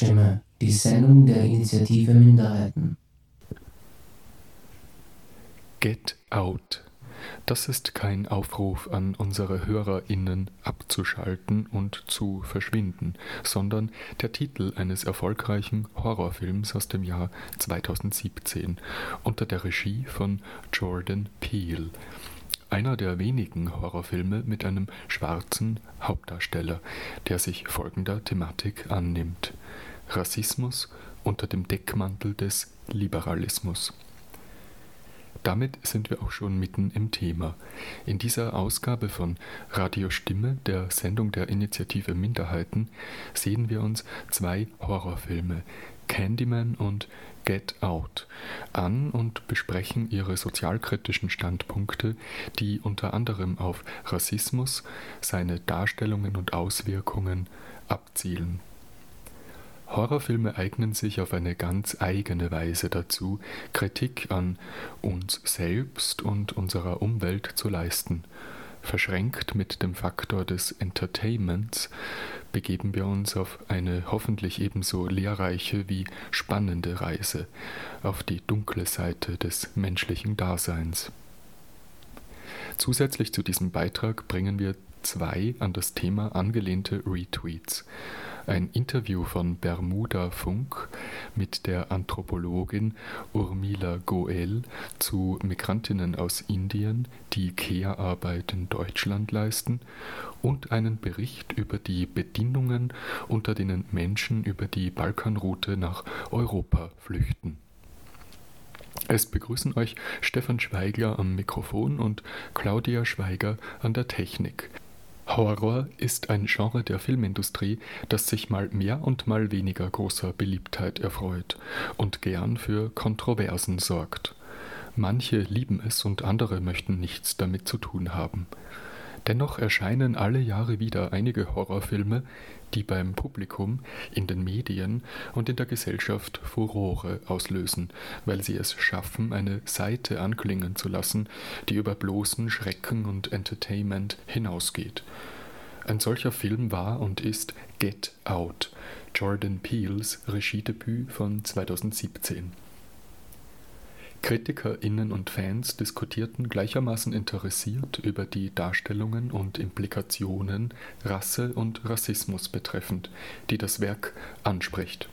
Radiostimme, die Sendung der Initiative Minderheiten. Get Out. Das ist kein Aufruf an unsere HörerInnen abzuschalten und zu verschwinden, sondern der Titel eines erfolgreichen Horrorfilms aus dem Jahr 2017 unter der Regie von Jordan Peele einer der wenigen Horrorfilme mit einem schwarzen Hauptdarsteller, der sich folgender Thematik annimmt: Rassismus unter dem Deckmantel des Liberalismus. Damit sind wir auch schon mitten im Thema. In dieser Ausgabe von Radio Stimme, der Sendung der Initiative Minderheiten, sehen wir uns zwei Horrorfilme, Candyman und Get Out an und besprechen ihre sozialkritischen Standpunkte, die unter anderem auf Rassismus, seine Darstellungen und Auswirkungen abzielen. Horrorfilme eignen sich auf eine ganz eigene Weise dazu, Kritik an uns selbst und unserer Umwelt zu leisten Verschränkt mit dem Faktor des Entertainments begeben wir uns auf eine hoffentlich ebenso lehrreiche wie spannende Reise auf die dunkle Seite des menschlichen Daseins. Zusätzlich zu diesem Beitrag bringen wir zwei an das Thema angelehnte Retweets ein Interview von Bermuda Funk mit der Anthropologin Urmila Goel zu Migrantinnen aus Indien, die Care-Arbeit in Deutschland leisten, und einen Bericht über die Bedingungen, unter denen Menschen über die Balkanroute nach Europa flüchten. Es begrüßen euch Stefan Schweigler am Mikrofon und Claudia Schweiger an der Technik. Horror ist ein Genre der Filmindustrie, das sich mal mehr und mal weniger großer Beliebtheit erfreut und gern für Kontroversen sorgt. Manche lieben es und andere möchten nichts damit zu tun haben. Dennoch erscheinen alle Jahre wieder einige Horrorfilme, die beim Publikum, in den Medien und in der Gesellschaft Furore auslösen, weil sie es schaffen, eine Seite anklingen zu lassen, die über bloßen Schrecken und Entertainment hinausgeht. Ein solcher Film war und ist Get Out, Jordan Peels Regiedebüt von 2017. KritikerInnen und Fans diskutierten gleichermaßen interessiert über die Darstellungen und Implikationen Rasse und Rassismus betreffend, die das Werk anspricht.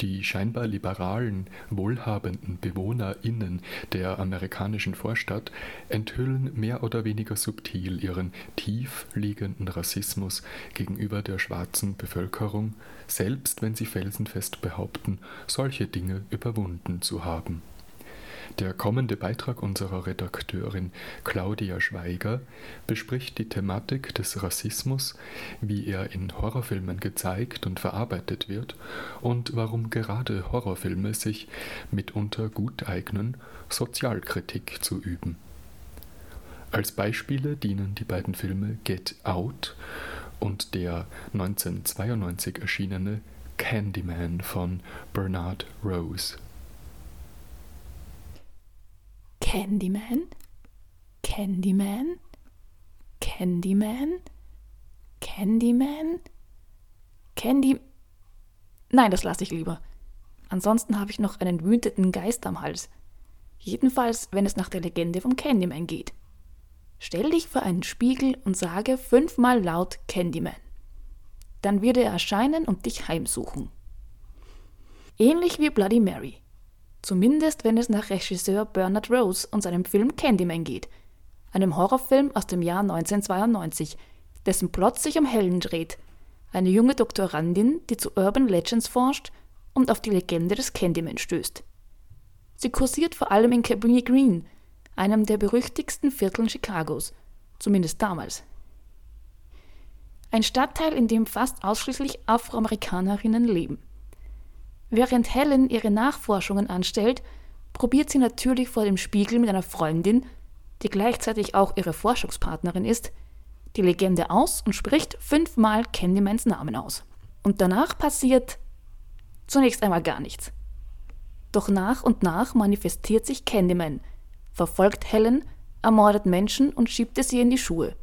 Die scheinbar liberalen, wohlhabenden BewohnerInnen der amerikanischen Vorstadt enthüllen mehr oder weniger subtil ihren tief liegenden Rassismus gegenüber der schwarzen Bevölkerung, selbst wenn sie felsenfest behaupten, solche Dinge überwunden zu haben der kommende Beitrag unserer Redakteurin Claudia Schweiger bespricht die Thematik des Rassismus, wie er in Horrorfilmen gezeigt und verarbeitet wird und warum gerade Horrorfilme sich mitunter gut eignen, Sozialkritik zu üben. Als Beispiele dienen die beiden Filme Get Out und der 1992 erschienene Candyman von Bernard Rose. Candyman? Candyman? Candyman? Candyman? Candy. Nein, das lasse ich lieber. Ansonsten habe ich noch einen wütenden Geist am Hals. Jedenfalls, wenn es nach der Legende vom Candyman geht. Stell dich vor einen Spiegel und sage fünfmal laut Candyman. Dann wird er erscheinen und dich heimsuchen. Ähnlich wie Bloody Mary. Zumindest wenn es nach Regisseur Bernard Rose und seinem Film Candyman geht, einem Horrorfilm aus dem Jahr 1992, dessen Plot sich um Helen dreht, eine junge Doktorandin, die zu Urban Legends forscht und auf die Legende des Candyman stößt. Sie kursiert vor allem in Cabrini Green, einem der berüchtigsten Vierteln Chicagos, zumindest damals. Ein Stadtteil, in dem fast ausschließlich Afroamerikanerinnen leben. Während Helen ihre Nachforschungen anstellt, probiert sie natürlich vor dem Spiegel mit einer Freundin, die gleichzeitig auch ihre Forschungspartnerin ist, die Legende aus und spricht fünfmal Candymans Namen aus. Und danach passiert zunächst einmal gar nichts. Doch nach und nach manifestiert sich Candyman, verfolgt Helen, ermordet Menschen und schiebt es ihr in die Schuhe.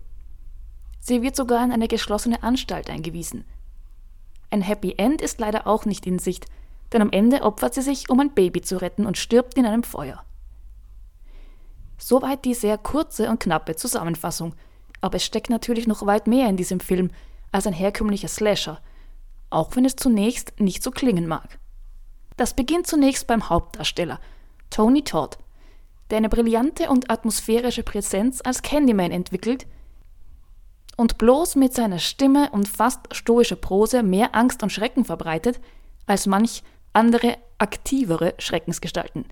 Sie wird sogar in eine geschlossene Anstalt eingewiesen – Ein Happy End ist leider auch nicht in Sicht, denn am Ende opfert sie sich, um ein Baby zu retten und stirbt in einem Feuer. Soweit die sehr kurze und knappe Zusammenfassung. Aber es steckt natürlich noch weit mehr in diesem Film als ein herkömmlicher Slasher, auch wenn es zunächst nicht so klingen mag. Das beginnt zunächst beim Hauptdarsteller, Tony Todd, der eine brillante und atmosphärische Präsenz als Candyman entwickelt und bloß mit seiner Stimme und fast stoischer Prose mehr Angst und Schrecken verbreitet als manch andere aktivere Schreckensgestalten.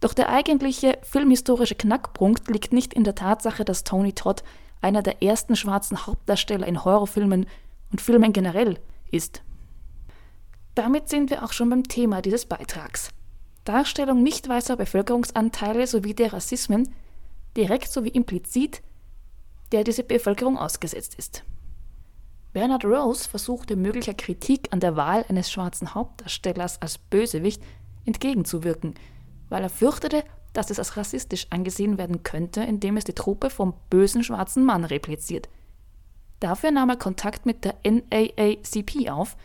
Doch der eigentliche filmhistorische Knackpunkt liegt nicht in der Tatsache, dass Tony Todd einer der ersten schwarzen Hauptdarsteller in Horrorfilmen und Filmen generell ist. Damit sind wir auch schon beim Thema dieses Beitrags. Darstellung nicht weißer Bevölkerungsanteile sowie der Rassismen, direkt sowie implizit, der diese Bevölkerung ausgesetzt ist. Bernard Rose versuchte möglicher Kritik an der Wahl eines schwarzen Hauptdarstellers als Bösewicht entgegenzuwirken, weil er fürchtete, dass es als rassistisch angesehen werden könnte, indem es die Truppe vom bösen schwarzen Mann repliziert. Dafür nahm er Kontakt mit der NAACP auf,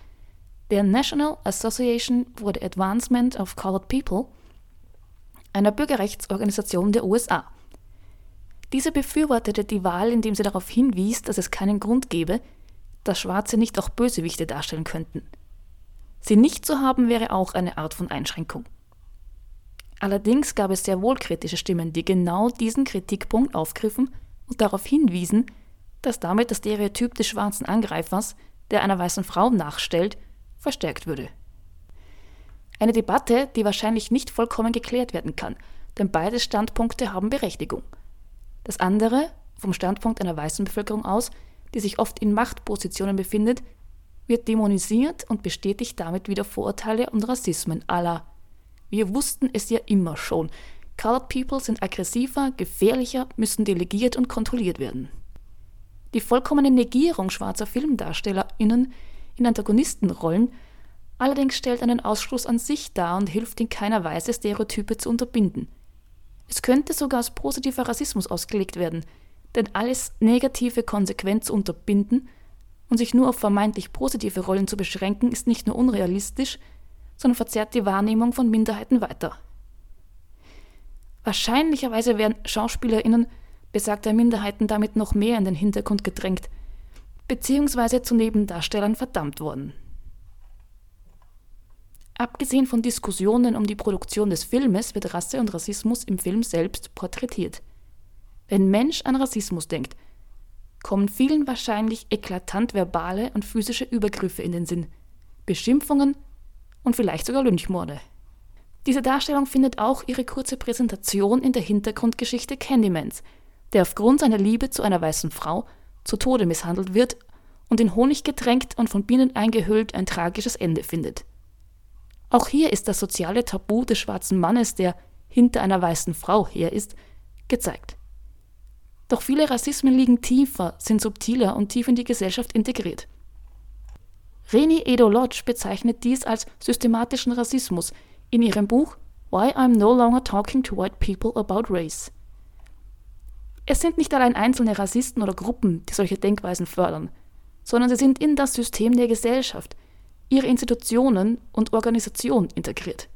der National Association for the Advancement of Colored People, einer Bürgerrechtsorganisation der USA. Diese befürwortete die Wahl, indem sie darauf hinwies, dass es keinen Grund gebe, dass Schwarze nicht auch Bösewichte darstellen könnten. Sie nicht zu haben wäre auch eine Art von Einschränkung. Allerdings gab es sehr wohl kritische Stimmen, die genau diesen Kritikpunkt aufgriffen und darauf hinwiesen, dass damit das Stereotyp des schwarzen Angreifers, der einer weißen Frau nachstellt, verstärkt würde. Eine Debatte, die wahrscheinlich nicht vollkommen geklärt werden kann, denn beide Standpunkte haben Berechtigung. Das andere, vom Standpunkt einer weißen Bevölkerung aus, die sich oft in Machtpositionen befindet, wird dämonisiert und bestätigt damit wieder Vorurteile und Rassismen aller. Wir wussten es ja immer schon. Colored People sind aggressiver, gefährlicher, müssen delegiert und kontrolliert werden. Die vollkommene Negierung schwarzer FilmdarstellerInnen in Antagonistenrollen allerdings stellt einen Ausschluss an sich dar und hilft in keiner Weise, Stereotype zu unterbinden. Es könnte sogar als positiver Rassismus ausgelegt werden, denn alles Negative konsequent zu unterbinden und sich nur auf vermeintlich positive Rollen zu beschränken, ist nicht nur unrealistisch, sondern verzerrt die Wahrnehmung von Minderheiten weiter. Wahrscheinlicherweise werden SchauspielerInnen besagter Minderheiten damit noch mehr in den Hintergrund gedrängt, beziehungsweise zu Nebendarstellern verdammt worden. Abgesehen von Diskussionen um die Produktion des Filmes wird Rasse und Rassismus im Film selbst porträtiert. Wenn Mensch an Rassismus denkt, kommen vielen wahrscheinlich eklatant verbale und physische Übergriffe in den Sinn, Beschimpfungen und vielleicht sogar Lynchmorde. Diese Darstellung findet auch ihre kurze Präsentation in der Hintergrundgeschichte Candymans, der aufgrund seiner Liebe zu einer weißen Frau zu Tode misshandelt wird und in Honig getränkt und von Bienen eingehüllt ein tragisches Ende findet. Auch hier ist das soziale Tabu des schwarzen Mannes, der hinter einer weißen Frau her ist, gezeigt. Doch viele Rassismen liegen tiefer, sind subtiler und tief in die Gesellschaft integriert. Reni Edo Lodge bezeichnet dies als systematischen Rassismus in ihrem Buch Why I'm No Longer Talking to White People About Race. Es sind nicht allein einzelne Rassisten oder Gruppen, die solche Denkweisen fördern, sondern sie sind in das System der Gesellschaft, ihre Institutionen und Organisation integriert.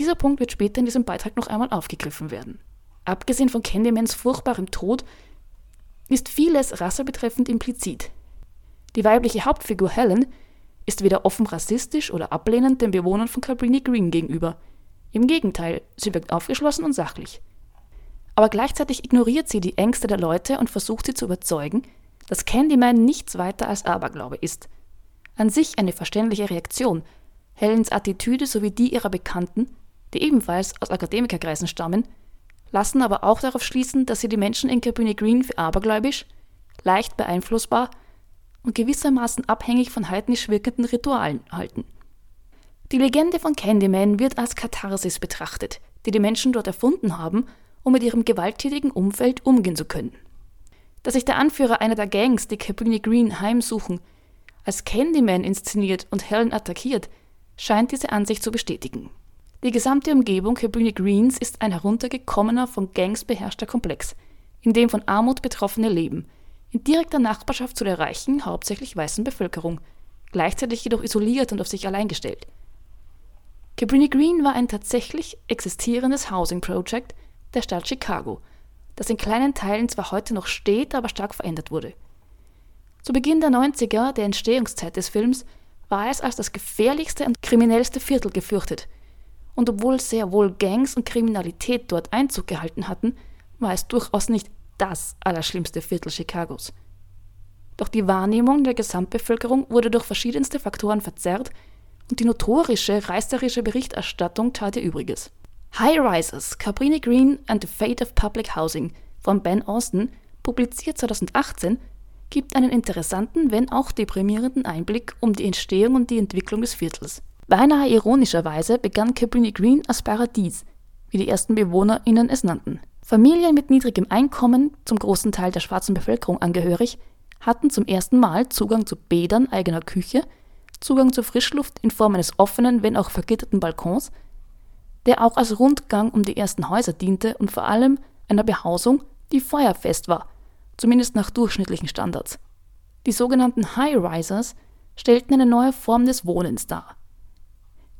Dieser Punkt wird später in diesem Beitrag noch einmal aufgegriffen werden. Abgesehen von Candymans furchtbarem Tod ist vieles rassebetreffend implizit. Die weibliche Hauptfigur Helen ist weder offen rassistisch oder ablehnend den Bewohnern von Cabrini Green gegenüber. Im Gegenteil, sie wirkt aufgeschlossen und sachlich. Aber gleichzeitig ignoriert sie die Ängste der Leute und versucht sie zu überzeugen, dass Candyman nichts weiter als Aberglaube ist. An sich eine verständliche Reaktion. Helens Attitüde sowie die ihrer Bekannten, die ebenfalls aus Akademikerkreisen stammen, lassen aber auch darauf schließen, dass sie die Menschen in Cabrini Green für abergläubisch, leicht beeinflussbar und gewissermaßen abhängig von heidnisch wirkenden Ritualen halten. Die Legende von Candyman wird als Katharsis betrachtet, die die Menschen dort erfunden haben um mit ihrem gewalttätigen Umfeld umgehen zu können. Dass sich der Anführer einer der Gangs, die Cabrini Green heimsuchen, als Candyman inszeniert und Helen attackiert, scheint diese Ansicht zu bestätigen. Die gesamte Umgebung Cabrini Greens ist ein heruntergekommener, von Gangs beherrschter Komplex, in dem von Armut Betroffene leben, in direkter Nachbarschaft zu der reichen, hauptsächlich weißen Bevölkerung, gleichzeitig jedoch isoliert und auf sich allein gestellt. Cabrini Green war ein tatsächlich existierendes Housing Project der Stadt Chicago, das in kleinen Teilen zwar heute noch steht, aber stark verändert wurde. Zu Beginn der 90er, der Entstehungszeit des Films, war es als das gefährlichste und kriminellste Viertel gefürchtet. Und obwohl sehr wohl Gangs und Kriminalität dort Einzug gehalten hatten, war es durchaus nicht das allerschlimmste Viertel Chicagos. Doch die Wahrnehmung der Gesamtbevölkerung wurde durch verschiedenste Faktoren verzerrt und die notorische, reißerische Berichterstattung tat ihr Übriges. High Rises, Cabrini Green and the Fate of Public Housing von Ben Austin, publiziert 2018, gibt einen interessanten, wenn auch deprimierenden Einblick um die Entstehung und die Entwicklung des Viertels. Beinahe ironischerweise begann Cabrini Green als Paradies, wie die ersten BewohnerInnen es nannten. Familien mit niedrigem Einkommen, zum großen Teil der schwarzen Bevölkerung angehörig, hatten zum ersten Mal Zugang zu Bädern eigener Küche, Zugang zur Frischluft in Form eines offenen, wenn auch vergitterten Balkons, der auch als Rundgang um die ersten Häuser diente und vor allem einer Behausung, die feuerfest war, zumindest nach durchschnittlichen Standards. Die sogenannten High-Risers stellten eine neue Form des Wohnens dar.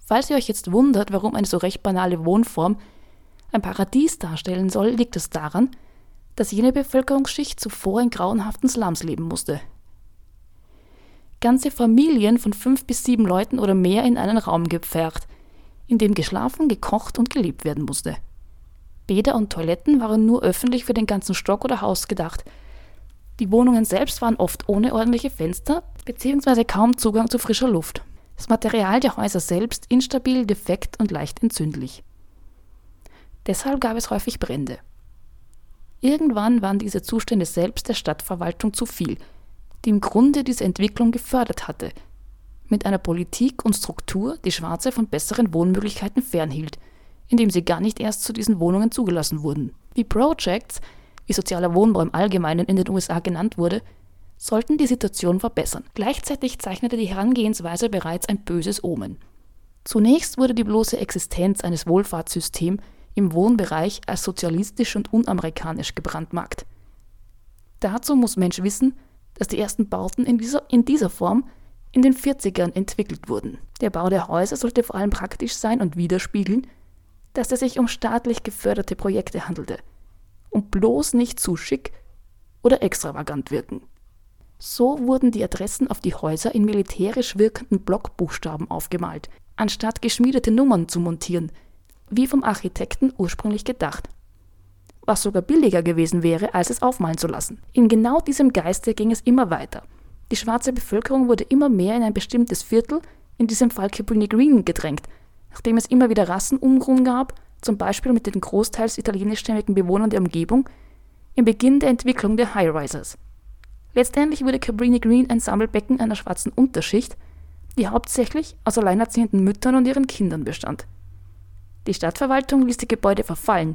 Falls ihr euch jetzt wundert, warum eine so recht banale Wohnform ein Paradies darstellen soll, liegt es daran, dass jene Bevölkerungsschicht zuvor in grauenhaften Slums leben musste. Ganze Familien von fünf bis sieben Leuten oder mehr in einen Raum gepfercht, in dem geschlafen, gekocht und gelebt werden musste. Bäder und Toiletten waren nur öffentlich für den ganzen Stock oder Haus gedacht. Die Wohnungen selbst waren oft ohne ordentliche Fenster bzw. kaum Zugang zu frischer Luft. Das Material der Häuser selbst instabil, defekt und leicht entzündlich. Deshalb gab es häufig Brände. Irgendwann waren diese Zustände selbst der Stadtverwaltung zu viel, die im Grunde diese Entwicklung gefördert hatte, mit einer Politik und Struktur, die Schwarze von besseren Wohnmöglichkeiten fernhielt, indem sie gar nicht erst zu diesen Wohnungen zugelassen wurden. Die Projects, wie sozialer Wohnbau im Allgemeinen in den USA genannt wurde, sollten die Situation verbessern. Gleichzeitig zeichnete die Herangehensweise bereits ein böses Omen. Zunächst wurde die bloße Existenz eines Wohlfahrtssystems im Wohnbereich als sozialistisch und unamerikanisch gebrandmarkt. Dazu muss Mensch wissen, dass die ersten Bauten in dieser, in dieser Form in den 40ern entwickelt wurden. Der Bau der Häuser sollte vor allem praktisch sein und widerspiegeln, dass es sich um staatlich geförderte Projekte handelte und bloß nicht zu schick oder extravagant wirken. So wurden die Adressen auf die Häuser in militärisch wirkenden Blockbuchstaben aufgemalt, anstatt geschmiedete Nummern zu montieren, wie vom Architekten ursprünglich gedacht. Was sogar billiger gewesen wäre, als es aufmalen zu lassen. In genau diesem Geiste ging es immer weiter. Die schwarze Bevölkerung wurde immer mehr in ein bestimmtes Viertel, in diesem Fall Cabrini Green, gedrängt, nachdem es immer wieder Rassenumruhen gab, zum Beispiel mit den großteils italienischstämmigen Bewohnern der Umgebung, im Beginn der Entwicklung der High-Risers. Letztendlich wurde Cabrini Green ein Sammelbecken einer schwarzen Unterschicht, die hauptsächlich aus alleinerziehenden Müttern und ihren Kindern bestand. Die Stadtverwaltung ließ die Gebäude verfallen.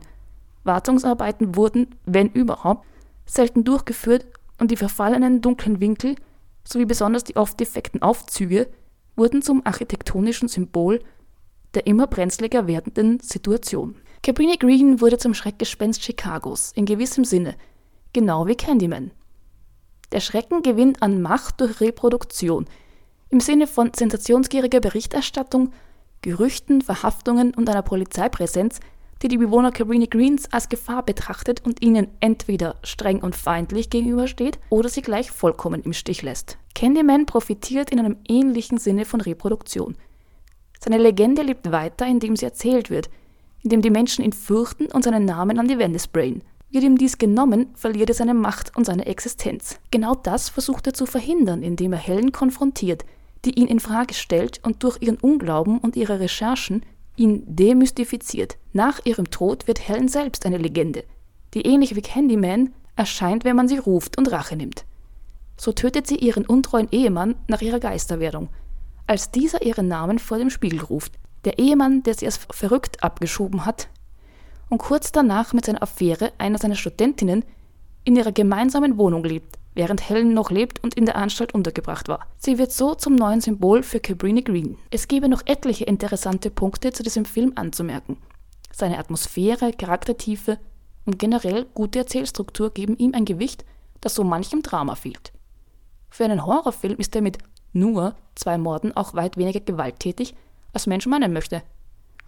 Wartungsarbeiten wurden, wenn überhaupt, selten durchgeführt und die verfallenen dunklen Winkel sowie besonders die oft defekten Aufzüge wurden zum architektonischen Symbol der immer brenzliger werdenden Situation. Cabrini Green wurde zum Schreckgespenst Chicagos, in gewissem Sinne, genau wie Candyman. Der Schrecken gewinnt an Macht durch Reproduktion, im Sinne von sensationsgieriger Berichterstattung Gerüchten, Verhaftungen und einer Polizeipräsenz, die die Bewohner Cabrini Greens als Gefahr betrachtet und ihnen entweder streng und feindlich gegenübersteht oder sie gleich vollkommen im Stich lässt. Candyman profitiert in einem ähnlichen Sinne von Reproduktion. Seine Legende lebt weiter, indem sie erzählt wird, indem die Menschen ihn fürchten und seinen Namen an die Wände sprayen. Wird ihm dies genommen, verliert er seine Macht und seine Existenz. Genau das versucht er zu verhindern, indem er Helen konfrontiert – die ihn in Frage stellt und durch ihren Unglauben und ihre Recherchen ihn demystifiziert. Nach ihrem Tod wird Helen selbst eine Legende, die ähnlich wie Candyman erscheint, wenn man sie ruft und Rache nimmt. So tötet sie ihren untreuen Ehemann nach ihrer Geisterwerdung, als dieser ihren Namen vor dem Spiegel ruft. Der Ehemann, der sie als verrückt abgeschoben hat und kurz danach mit seiner Affäre einer seiner Studentinnen in ihrer gemeinsamen Wohnung lebt, während Helen noch lebt und in der Anstalt untergebracht war. Sie wird so zum neuen Symbol für Cabrini Green. Es gäbe noch etliche interessante Punkte zu diesem Film anzumerken. Seine Atmosphäre, Charaktertiefe und generell gute Erzählstruktur geben ihm ein Gewicht, das so manchem Drama fehlt. Für einen Horrorfilm ist er mit nur zwei Morden auch weit weniger gewalttätig, als Mensch meinen möchte.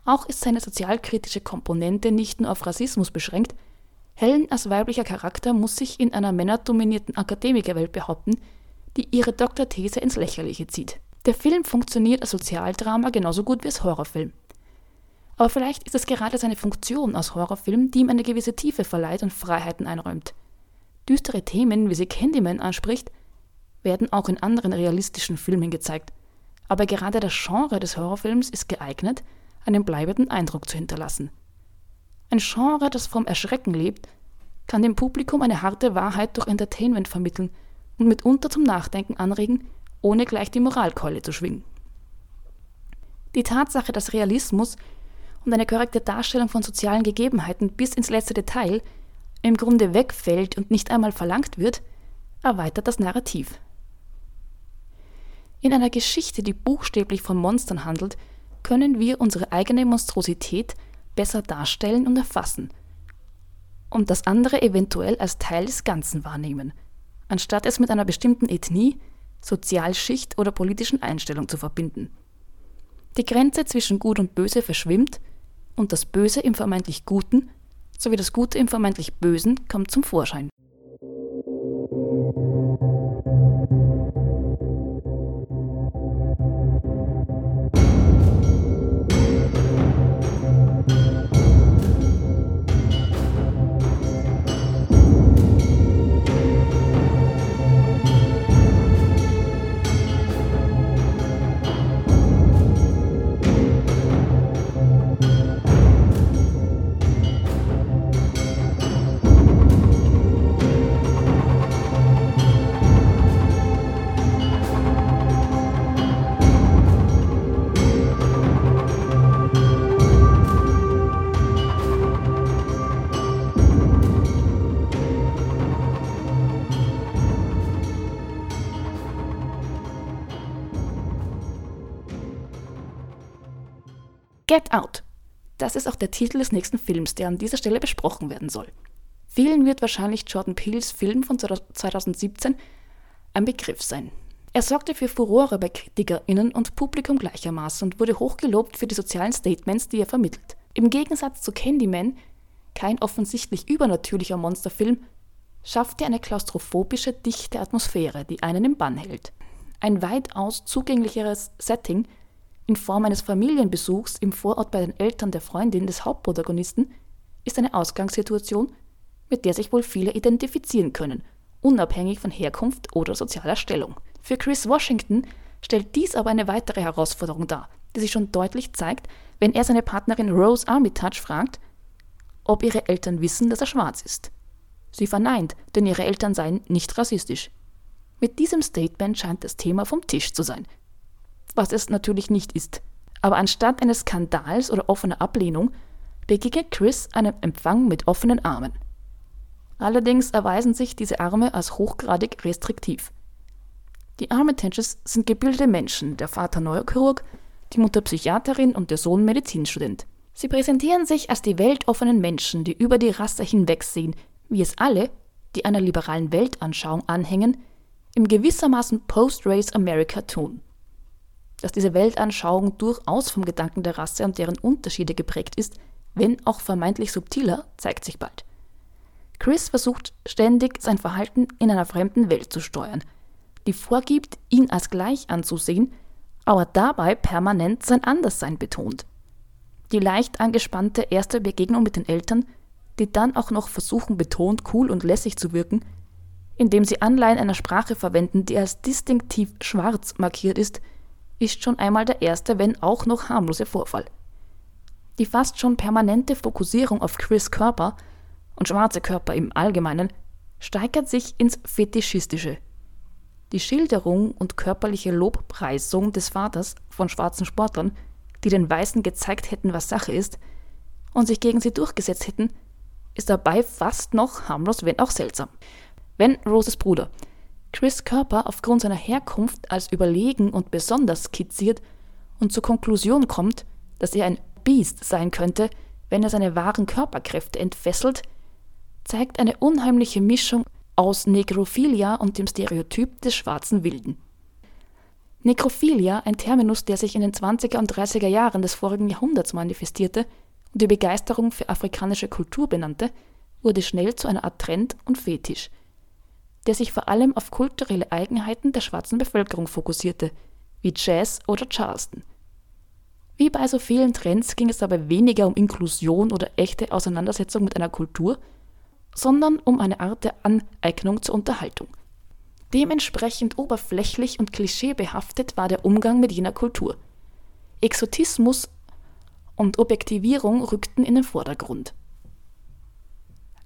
Auch ist seine sozialkritische Komponente nicht nur auf Rassismus beschränkt. Helen als weiblicher Charakter muss sich in einer männerdominierten Akademikerwelt behaupten, die ihre Doktorthese ins Lächerliche zieht. Der Film funktioniert als Sozialdrama genauso gut wie als Horrorfilm. Aber vielleicht ist es gerade seine Funktion als Horrorfilm, die ihm eine gewisse Tiefe verleiht und Freiheiten einräumt. Düstere Themen, wie sie Candyman anspricht, werden auch in anderen realistischen Filmen gezeigt. Aber gerade das Genre des Horrorfilms ist geeignet, einen bleibenden Eindruck zu hinterlassen. Ein Genre, das vom Erschrecken lebt, kann dem Publikum eine harte Wahrheit durch Entertainment vermitteln und mitunter zum Nachdenken anregen, ohne gleich die Moralkeule zu schwingen. Die Tatsache, dass Realismus und eine korrekte Darstellung von sozialen Gegebenheiten bis ins letzte Detail im Grunde wegfällt und nicht einmal verlangt wird, erweitert das Narrativ. In einer Geschichte, die buchstäblich von Monstern handelt, können wir unsere eigene Monstrosität besser darstellen und erfassen und das andere eventuell als Teil des Ganzen wahrnehmen, anstatt es mit einer bestimmten Ethnie, Sozialschicht oder politischen Einstellung zu verbinden. Die Grenze zwischen Gut und Böse verschwimmt und das Böse im vermeintlich Guten sowie das Gute im vermeintlich Bösen kommt zum Vorschein. Auch der Titel des nächsten Films, der an dieser Stelle besprochen werden soll. Vielen wird wahrscheinlich Jordan Peels Film von 2017 ein Begriff sein. Er sorgte für Furore bei KritikerInnen und Publikum gleichermaßen und wurde hochgelobt für die sozialen Statements, die er vermittelt. Im Gegensatz zu Candyman, kein offensichtlich übernatürlicher Monsterfilm, schafft er eine klaustrophobische, dichte Atmosphäre, die einen im Bann hält. Ein weitaus zugänglicheres Setting in Form eines Familienbesuchs im Vorort bei den Eltern der Freundin des Hauptprotagonisten ist eine Ausgangssituation, mit der sich wohl viele identifizieren können, unabhängig von Herkunft oder sozialer Stellung. Für Chris Washington stellt dies aber eine weitere Herausforderung dar, die sich schon deutlich zeigt, wenn er seine Partnerin Rose Armitage fragt, ob ihre Eltern wissen, dass er schwarz ist. Sie verneint, denn ihre Eltern seien nicht rassistisch. Mit diesem Statement scheint das Thema vom Tisch zu sein, was es natürlich nicht ist. Aber anstatt eines Skandals oder offener Ablehnung begegnet Chris einem Empfang mit offenen Armen. Allerdings erweisen sich diese Arme als hochgradig restriktiv. Die Armitages sind gebildete Menschen, der Vater Neurochirurg, die Mutter Psychiaterin und der Sohn Medizinstudent. Sie präsentieren sich als die weltoffenen Menschen, die über die Rasse hinwegsehen, wie es alle, die einer liberalen Weltanschauung anhängen, im gewissermaßen Post-Race America tun dass diese Weltanschauung durchaus vom Gedanken der Rasse und deren Unterschiede geprägt ist, wenn auch vermeintlich subtiler, zeigt sich bald. Chris versucht ständig sein Verhalten in einer fremden Welt zu steuern, die vorgibt, ihn als gleich anzusehen, aber dabei permanent sein Anderssein betont. Die leicht angespannte erste Begegnung mit den Eltern, die dann auch noch versuchen, betont cool und lässig zu wirken, indem sie Anleihen einer Sprache verwenden, die als distinktiv schwarz markiert ist, ist schon einmal der erste, wenn auch noch harmlose Vorfall. Die fast schon permanente Fokussierung auf Chris Körper und schwarze Körper im Allgemeinen steigert sich ins Fetischistische. Die Schilderung und körperliche Lobpreisung des Vaters von schwarzen Sportlern, die den Weißen gezeigt hätten, was Sache ist, und sich gegen sie durchgesetzt hätten, ist dabei fast noch harmlos, wenn auch seltsam. Wenn Roses Bruder Chris Körper aufgrund seiner Herkunft als überlegen und besonders skizziert und zur Konklusion kommt, dass er ein Biest sein könnte, wenn er seine wahren Körperkräfte entfesselt, zeigt eine unheimliche Mischung aus Nekrophilia und dem Stereotyp des schwarzen Wilden. Nekrophilia, ein Terminus, der sich in den 20er und 30er Jahren des vorigen Jahrhunderts manifestierte und die Begeisterung für afrikanische Kultur benannte, wurde schnell zu einer Art Trend und Fetisch, der sich vor allem auf kulturelle Eigenheiten der schwarzen Bevölkerung fokussierte, wie Jazz oder Charleston. Wie bei so vielen Trends ging es dabei weniger um Inklusion oder echte Auseinandersetzung mit einer Kultur, sondern um eine Art der Aneignung zur Unterhaltung. Dementsprechend oberflächlich und klischeebehaftet war der Umgang mit jener Kultur. Exotismus und Objektivierung rückten in den Vordergrund.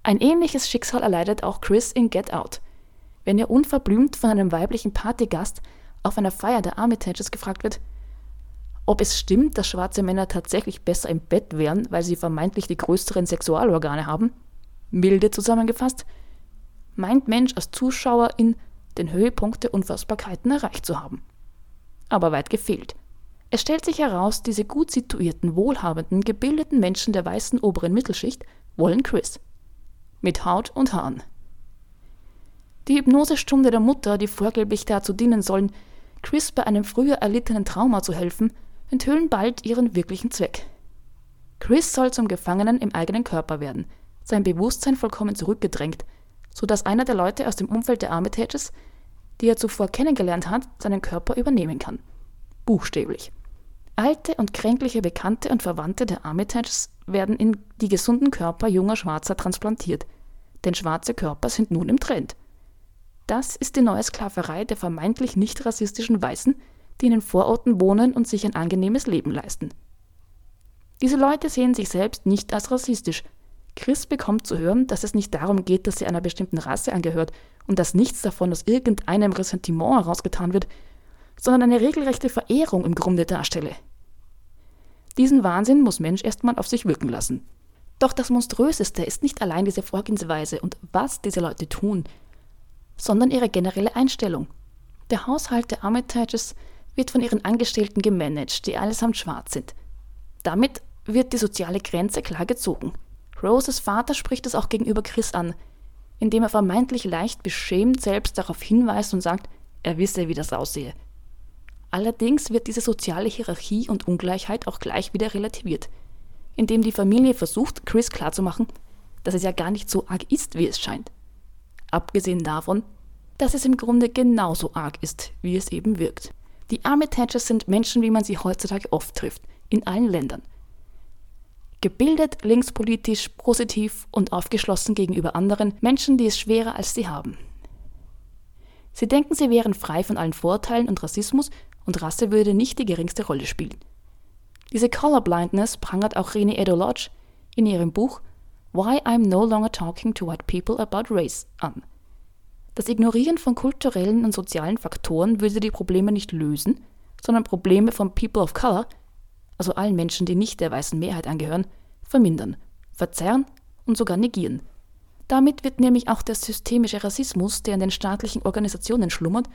Ein ähnliches Schicksal erleidet auch Chris in Get Out. Wenn er unverblümt von einem weiblichen Partygast auf einer Feier der Armitages gefragt wird, ob es stimmt, dass schwarze Männer tatsächlich besser im Bett wären, weil sie vermeintlich die größeren Sexualorgane haben, milde zusammengefasst, meint Mensch als Zuschauer in den Höhepunkt der Unfassbarkeiten erreicht zu haben. Aber weit gefehlt. Es stellt sich heraus, diese gut situierten, wohlhabenden, gebildeten Menschen der weißen oberen Mittelschicht wollen Chris. Mit Haut und Haaren. Die Hypnosestunde der Mutter, die vorgeblich dazu dienen sollen, Chris bei einem früher erlittenen Trauma zu helfen, enthüllen bald ihren wirklichen Zweck. Chris soll zum Gefangenen im eigenen Körper werden, sein Bewusstsein vollkommen zurückgedrängt, sodass einer der Leute aus dem Umfeld der Armitages, die er zuvor kennengelernt hat, seinen Körper übernehmen kann. Buchstäblich. Alte und kränkliche Bekannte und Verwandte der Armitages werden in die gesunden Körper junger Schwarzer transplantiert, denn schwarze Körper sind nun im Trend. Das ist die neue Sklaverei der vermeintlich nicht rassistischen Weißen, die in den Vororten wohnen und sich ein angenehmes Leben leisten. Diese Leute sehen sich selbst nicht als rassistisch. Chris bekommt zu hören, dass es nicht darum geht, dass sie einer bestimmten Rasse angehört und dass nichts davon aus irgendeinem Ressentiment herausgetan wird, sondern eine regelrechte Verehrung im Grunde darstelle. Diesen Wahnsinn muss Mensch erstmal auf sich wirken lassen. Doch das Monströseste ist nicht allein diese Vorgehensweise und was diese Leute tun, sondern ihre generelle Einstellung. Der Haushalt der Armitages wird von ihren Angestellten gemanagt, die allesamt schwarz sind. Damit wird die soziale Grenze klar gezogen. Roses Vater spricht es auch gegenüber Chris an, indem er vermeintlich leicht beschämt selbst darauf hinweist und sagt, er wisse, wie das aussehe. Allerdings wird diese soziale Hierarchie und Ungleichheit auch gleich wieder relativiert, indem die Familie versucht, Chris klarzumachen, dass es ja gar nicht so arg ist, wie es scheint. Abgesehen davon, dass es im Grunde genauso arg ist, wie es eben wirkt. Die Armitages sind Menschen, wie man sie heutzutage oft trifft, in allen Ländern. Gebildet, linkspolitisch, positiv und aufgeschlossen gegenüber anderen Menschen, die es schwerer als sie haben. Sie denken, sie wären frei von allen Vorteilen und Rassismus und Rasse würde nicht die geringste Rolle spielen. Diese Colorblindness prangert auch Rene Edo Lodge in ihrem Buch Why I'm No Longer Talking to White People About Race an. Das Ignorieren von kulturellen und sozialen Faktoren würde die Probleme nicht lösen, sondern Probleme von People of Color, also allen Menschen, die nicht der weißen Mehrheit angehören, vermindern, verzerren und sogar negieren. Damit wird nämlich auch der systemische Rassismus, der in den staatlichen Organisationen schlummert,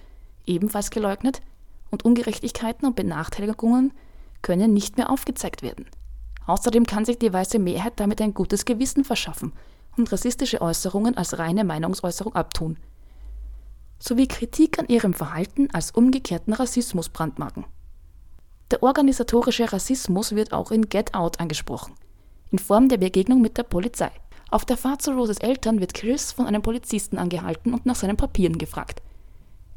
ebenfalls geleugnet und Ungerechtigkeiten und Benachteiligungen können nicht mehr aufgezeigt werden. Außerdem kann sich die weiße Mehrheit damit ein gutes Gewissen verschaffen und rassistische Äußerungen als reine Meinungsäußerung abtun sowie Kritik an ihrem Verhalten als umgekehrten Rassismus brandmarken. Der organisatorische Rassismus wird auch in Get Out angesprochen, in Form der Begegnung mit der Polizei. Auf der Fahrt zu Roses Eltern wird Chris von einem Polizisten angehalten und nach seinen Papieren gefragt.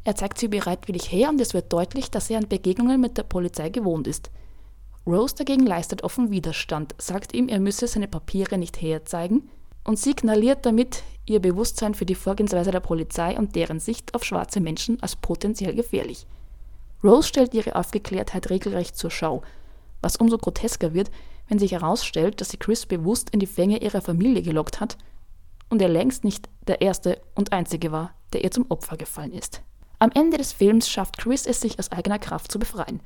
Er zeigt sie bereitwillig her und es wird deutlich, dass er an Begegnungen mit der Polizei gewohnt ist. Rose dagegen leistet offen Widerstand, sagt ihm, er müsse seine Papiere nicht herzeigen und signaliert damit ihr Bewusstsein für die Vorgehensweise der Polizei und deren Sicht auf schwarze Menschen als potenziell gefährlich. Rose stellt ihre Aufgeklärtheit regelrecht zur Schau, was umso grotesker wird, wenn sich herausstellt, dass sie Chris bewusst in die Fänge ihrer Familie gelockt hat und er längst nicht der erste und einzige war, der ihr zum Opfer gefallen ist. Am Ende des Films schafft Chris es sich aus eigener Kraft zu befreien.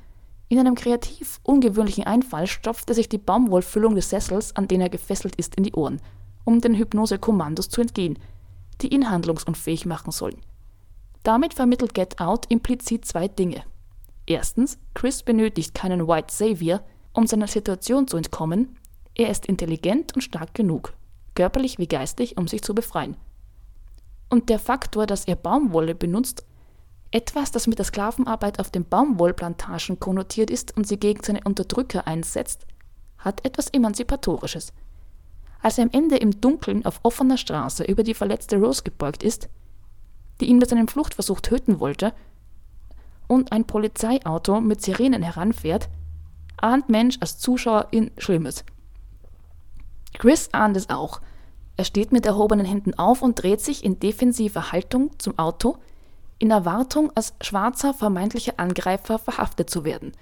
In einem kreativ ungewöhnlichen Einfall stopft er sich die Baumwollfüllung des Sessels, an den er gefesselt ist, in die Ohren – um den Hypnose-Kommandos zu entgehen, die ihn handlungsunfähig machen sollen. Damit vermittelt Get Out implizit zwei Dinge. Erstens, Chris benötigt keinen White Savior, um seiner Situation zu entkommen. Er ist intelligent und stark genug, körperlich wie geistig, um sich zu befreien. Und der Faktor, dass er Baumwolle benutzt, etwas, das mit der Sklavenarbeit auf den Baumwollplantagen konnotiert ist und sie gegen seine Unterdrücker einsetzt, hat etwas Emanzipatorisches. Als er am Ende im Dunkeln auf offener Straße über die verletzte Rose gebeugt ist, die ihn mit seinem Fluchtversuch töten wollte, und ein Polizeiauto mit Sirenen heranfährt, ahnt Mensch als Zuschauer in Schlimmes. Chris ahnt es auch. Er steht mit erhobenen Händen auf und dreht sich in defensiver Haltung zum Auto, in Erwartung, als schwarzer vermeintlicher Angreifer verhaftet zu werden.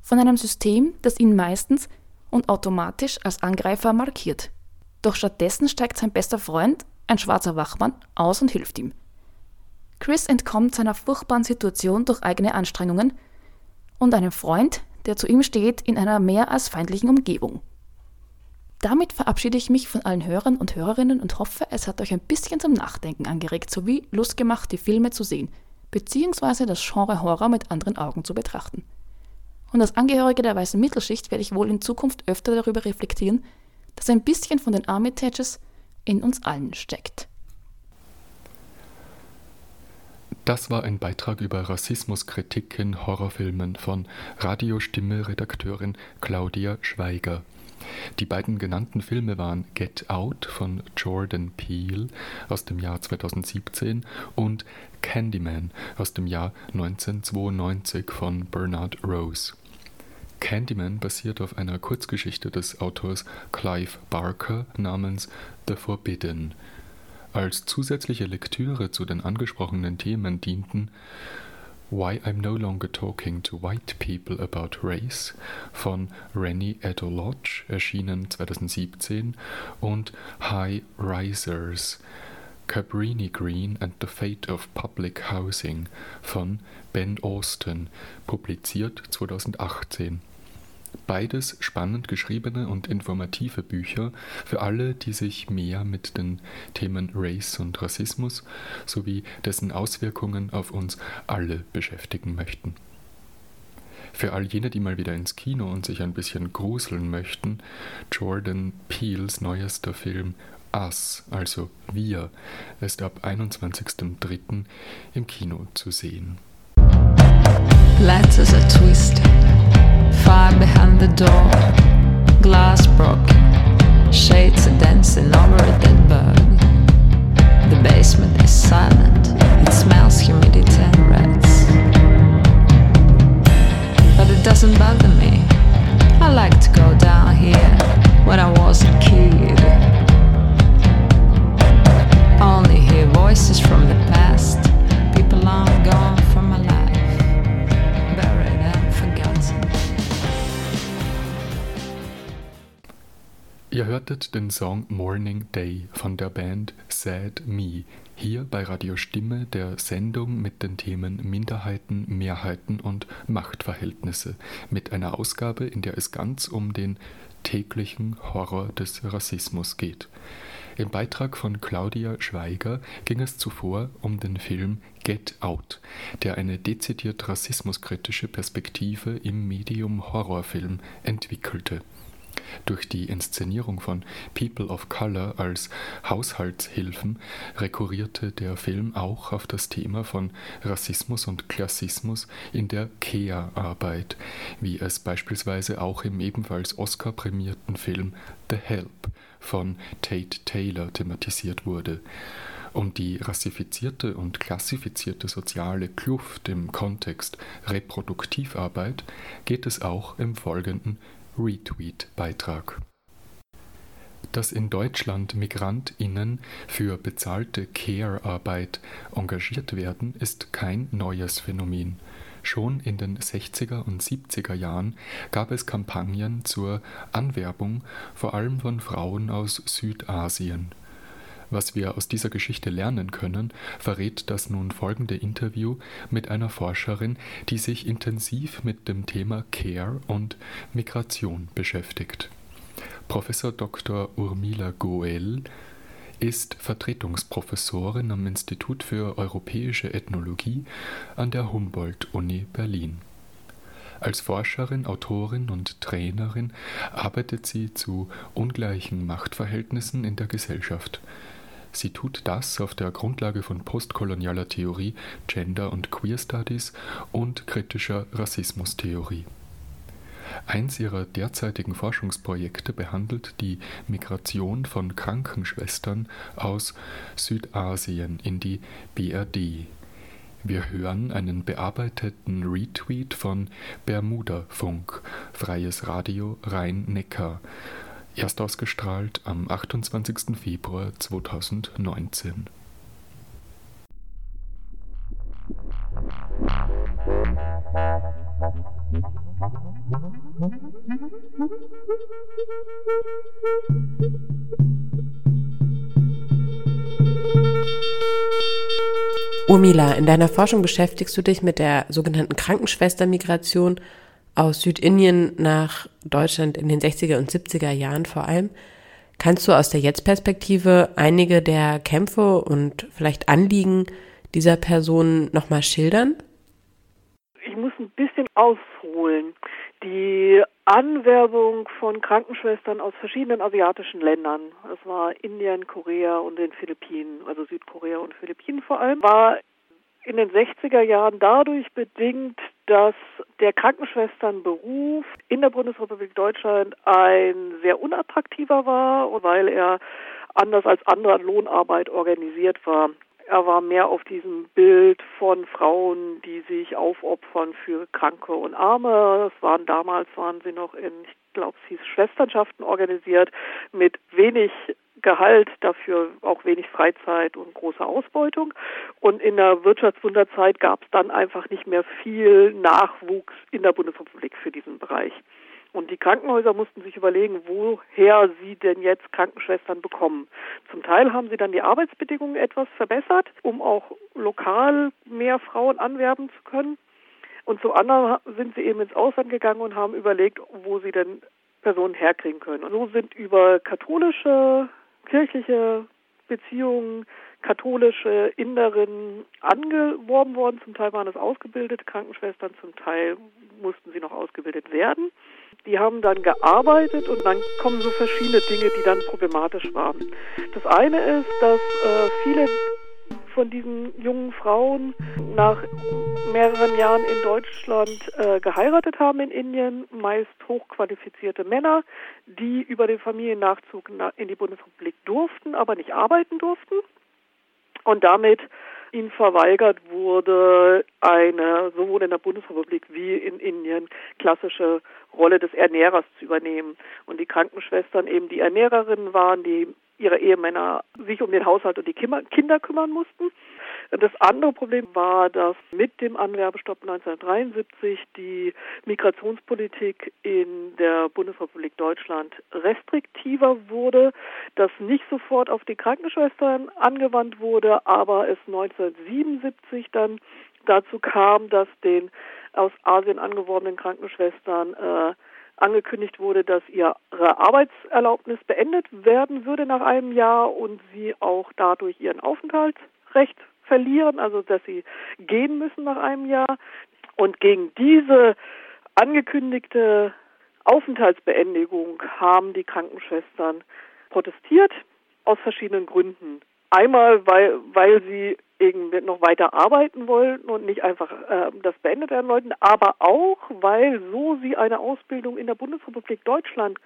Von einem System, das ihn meistens und automatisch als Angreifer markiert. Doch stattdessen steigt sein bester Freund, ein schwarzer Wachmann, aus und hilft ihm. Chris entkommt seiner furchtbaren Situation durch eigene Anstrengungen und einem Freund, der zu ihm steht, in einer mehr als feindlichen Umgebung. Damit verabschiede ich mich von allen Hörern und Hörerinnen und hoffe, es hat euch ein bisschen zum Nachdenken angeregt sowie Lust gemacht, die Filme zu sehen, beziehungsweise das Genre Horror mit anderen Augen zu betrachten. Und als Angehörige der weißen Mittelschicht werde ich wohl in Zukunft öfter darüber reflektieren, dass ein bisschen von den Armitages in uns allen steckt. Das war ein Beitrag über Rassismuskritik in Horrorfilmen von Radiostimme-Redakteurin Claudia Schweiger. Die beiden genannten Filme waren Get Out von Jordan Peele aus dem Jahr 2017 und Candyman aus dem Jahr 1992 von Bernard Rose. Candyman basiert auf einer Kurzgeschichte des Autors Clive Barker namens The Forbidden als zusätzliche Lektüre zu den angesprochenen Themen dienten Why I'm No Longer Talking to White People About Race von Rennie Edo-Lodge, erschienen 2017, und High Risers Cabrini Green and the Fate of Public Housing von Ben Austin, publiziert 2018. Beides spannend geschriebene und informative Bücher für alle, die sich mehr mit den Themen Race und Rassismus sowie dessen Auswirkungen auf uns alle beschäftigen möchten. Für all jene, die mal wieder ins Kino und sich ein bisschen gruseln möchten, Jordan Peels neuester Film Us, also Wir, ist ab 21.03. im Kino zu sehen. Letters are twisted. Fire behind the door, glass broken, shades are dancing over a dead bird. The basement is silent, it smells humidity and rats. But it doesn't bother me. I like to go down here when I was a kid. Only hear voices from the hörtet den Song Morning Day von der Band Sad Me, hier bei Radio Stimme der Sendung mit den Themen Minderheiten, Mehrheiten und Machtverhältnisse, mit einer Ausgabe, in der es ganz um den täglichen Horror des Rassismus geht. Im Beitrag von Claudia Schweiger ging es zuvor um den Film Get Out, der eine dezidiert rassismuskritische Perspektive im Medium Horrorfilm entwickelte. Durch die Inszenierung von People of Color als Haushaltshilfen rekurrierte der Film auch auf das Thema von Rassismus und Klassismus in der Care-Arbeit, wie es beispielsweise auch im ebenfalls Oscar-prämierten Film The Help von Tate Taylor thematisiert wurde. Um die rassifizierte und klassifizierte soziale Kluft im Kontext Reproduktivarbeit geht es auch im Folgenden Retweet-Beitrag. Dass in Deutschland MigrantInnen für bezahlte Care-Arbeit engagiert werden, ist kein neues Phänomen. Schon in den 60er und 70er Jahren gab es Kampagnen zur Anwerbung vor allem von Frauen aus Südasien was wir aus dieser Geschichte lernen können, verrät das nun folgende Interview mit einer Forscherin, die sich intensiv mit dem Thema Care und Migration beschäftigt. Professor Dr. Urmila Goel ist Vertretungsprofessorin am Institut für europäische Ethnologie an der Humboldt-Uni Berlin. Als Forscherin, Autorin und Trainerin arbeitet sie zu ungleichen Machtverhältnissen in der Gesellschaft. Sie tut das auf der Grundlage von postkolonialer Theorie, Gender- und Queer Studies und kritischer Rassismustheorie. Eins ihrer derzeitigen Forschungsprojekte behandelt die Migration von Krankenschwestern aus Südasien in die BRD. Wir hören einen bearbeiteten Retweet von Bermuda Funk, Freies Radio Rhein-Neckar, erst ausgestrahlt am 28. Februar 2019. Urmila, in deiner Forschung beschäftigst du dich mit der sogenannten Krankenschwestermigration aus Südindien nach Deutschland in den 60er und 70er Jahren vor allem. Kannst du aus der Jetzt-Perspektive einige der Kämpfe und vielleicht Anliegen dieser Personen nochmal schildern? Ich muss ein bisschen ausholen. Die Anwerbung von Krankenschwestern aus verschiedenen asiatischen Ländern, das war Indien, Korea und den Philippinen, also Südkorea und Philippinen vor allem, war in den 60er Jahren dadurch bedingt, dass der Krankenschwesternberuf in der Bundesrepublik Deutschland ein sehr unattraktiver war, weil er anders als andere Lohnarbeit organisiert war. Er war mehr auf diesem Bild von Frauen, die sich aufopfern für Kranke und Arme. Das waren damals waren sie noch in, ich glaube, es hieß Schwesternschaften organisiert mit wenig Gehalt, dafür auch wenig Freizeit und große Ausbeutung. Und in der Wirtschaftswunderzeit gab es dann einfach nicht mehr viel Nachwuchs in der Bundesrepublik für diesen Bereich. Und die Krankenhäuser mussten sich überlegen, woher sie denn jetzt Krankenschwestern bekommen. Zum Teil haben sie dann die Arbeitsbedingungen etwas verbessert, um auch lokal mehr Frauen anwerben zu können. Und zum anderen sind sie eben ins Ausland gegangen und haben überlegt, wo sie denn Personen herkriegen können. Und so sind über katholische kirchliche Beziehungen, katholische Inderinnen angeworben worden. Zum Teil waren es ausgebildete Krankenschwestern, zum Teil mussten sie noch ausgebildet werden. Die haben dann gearbeitet und dann kommen so verschiedene Dinge, die dann problematisch waren. Das eine ist, dass äh, viele von diesen jungen Frauen nach mehreren Jahren in Deutschland äh, geheiratet haben in Indien, meist hochqualifizierte Männer, die über den Familiennachzug in die Bundesrepublik durften, aber nicht arbeiten durften und damit ihnen verweigert wurde, eine sowohl in der Bundesrepublik wie in Indien klassische Rolle des Ernährers zu übernehmen. Und die Krankenschwestern eben die Ernährerinnen waren, die ihre Ehemänner sich um den Haushalt und die Kinder kümmern mussten. Das andere Problem war, dass mit dem Anwerbestopp 1973 die Migrationspolitik in der Bundesrepublik Deutschland restriktiver wurde, dass nicht sofort auf die Krankenschwestern angewandt wurde, aber es 1977 dann dazu kam, dass den aus Asien angeworbenen Krankenschwestern äh, angekündigt wurde, dass ihre Arbeitserlaubnis beendet werden würde nach einem Jahr und sie auch dadurch ihren Aufenthaltsrecht verlieren, also dass sie gehen müssen nach einem Jahr. Und gegen diese angekündigte Aufenthaltsbeendigung haben die Krankenschwestern protestiert aus verschiedenen Gründen. Einmal, weil, weil sie irgendwie noch weiter arbeiten wollten und nicht einfach äh, das beendet werden wollten, aber auch, weil so sie eine Ausbildung in der Bundesrepublik Deutschland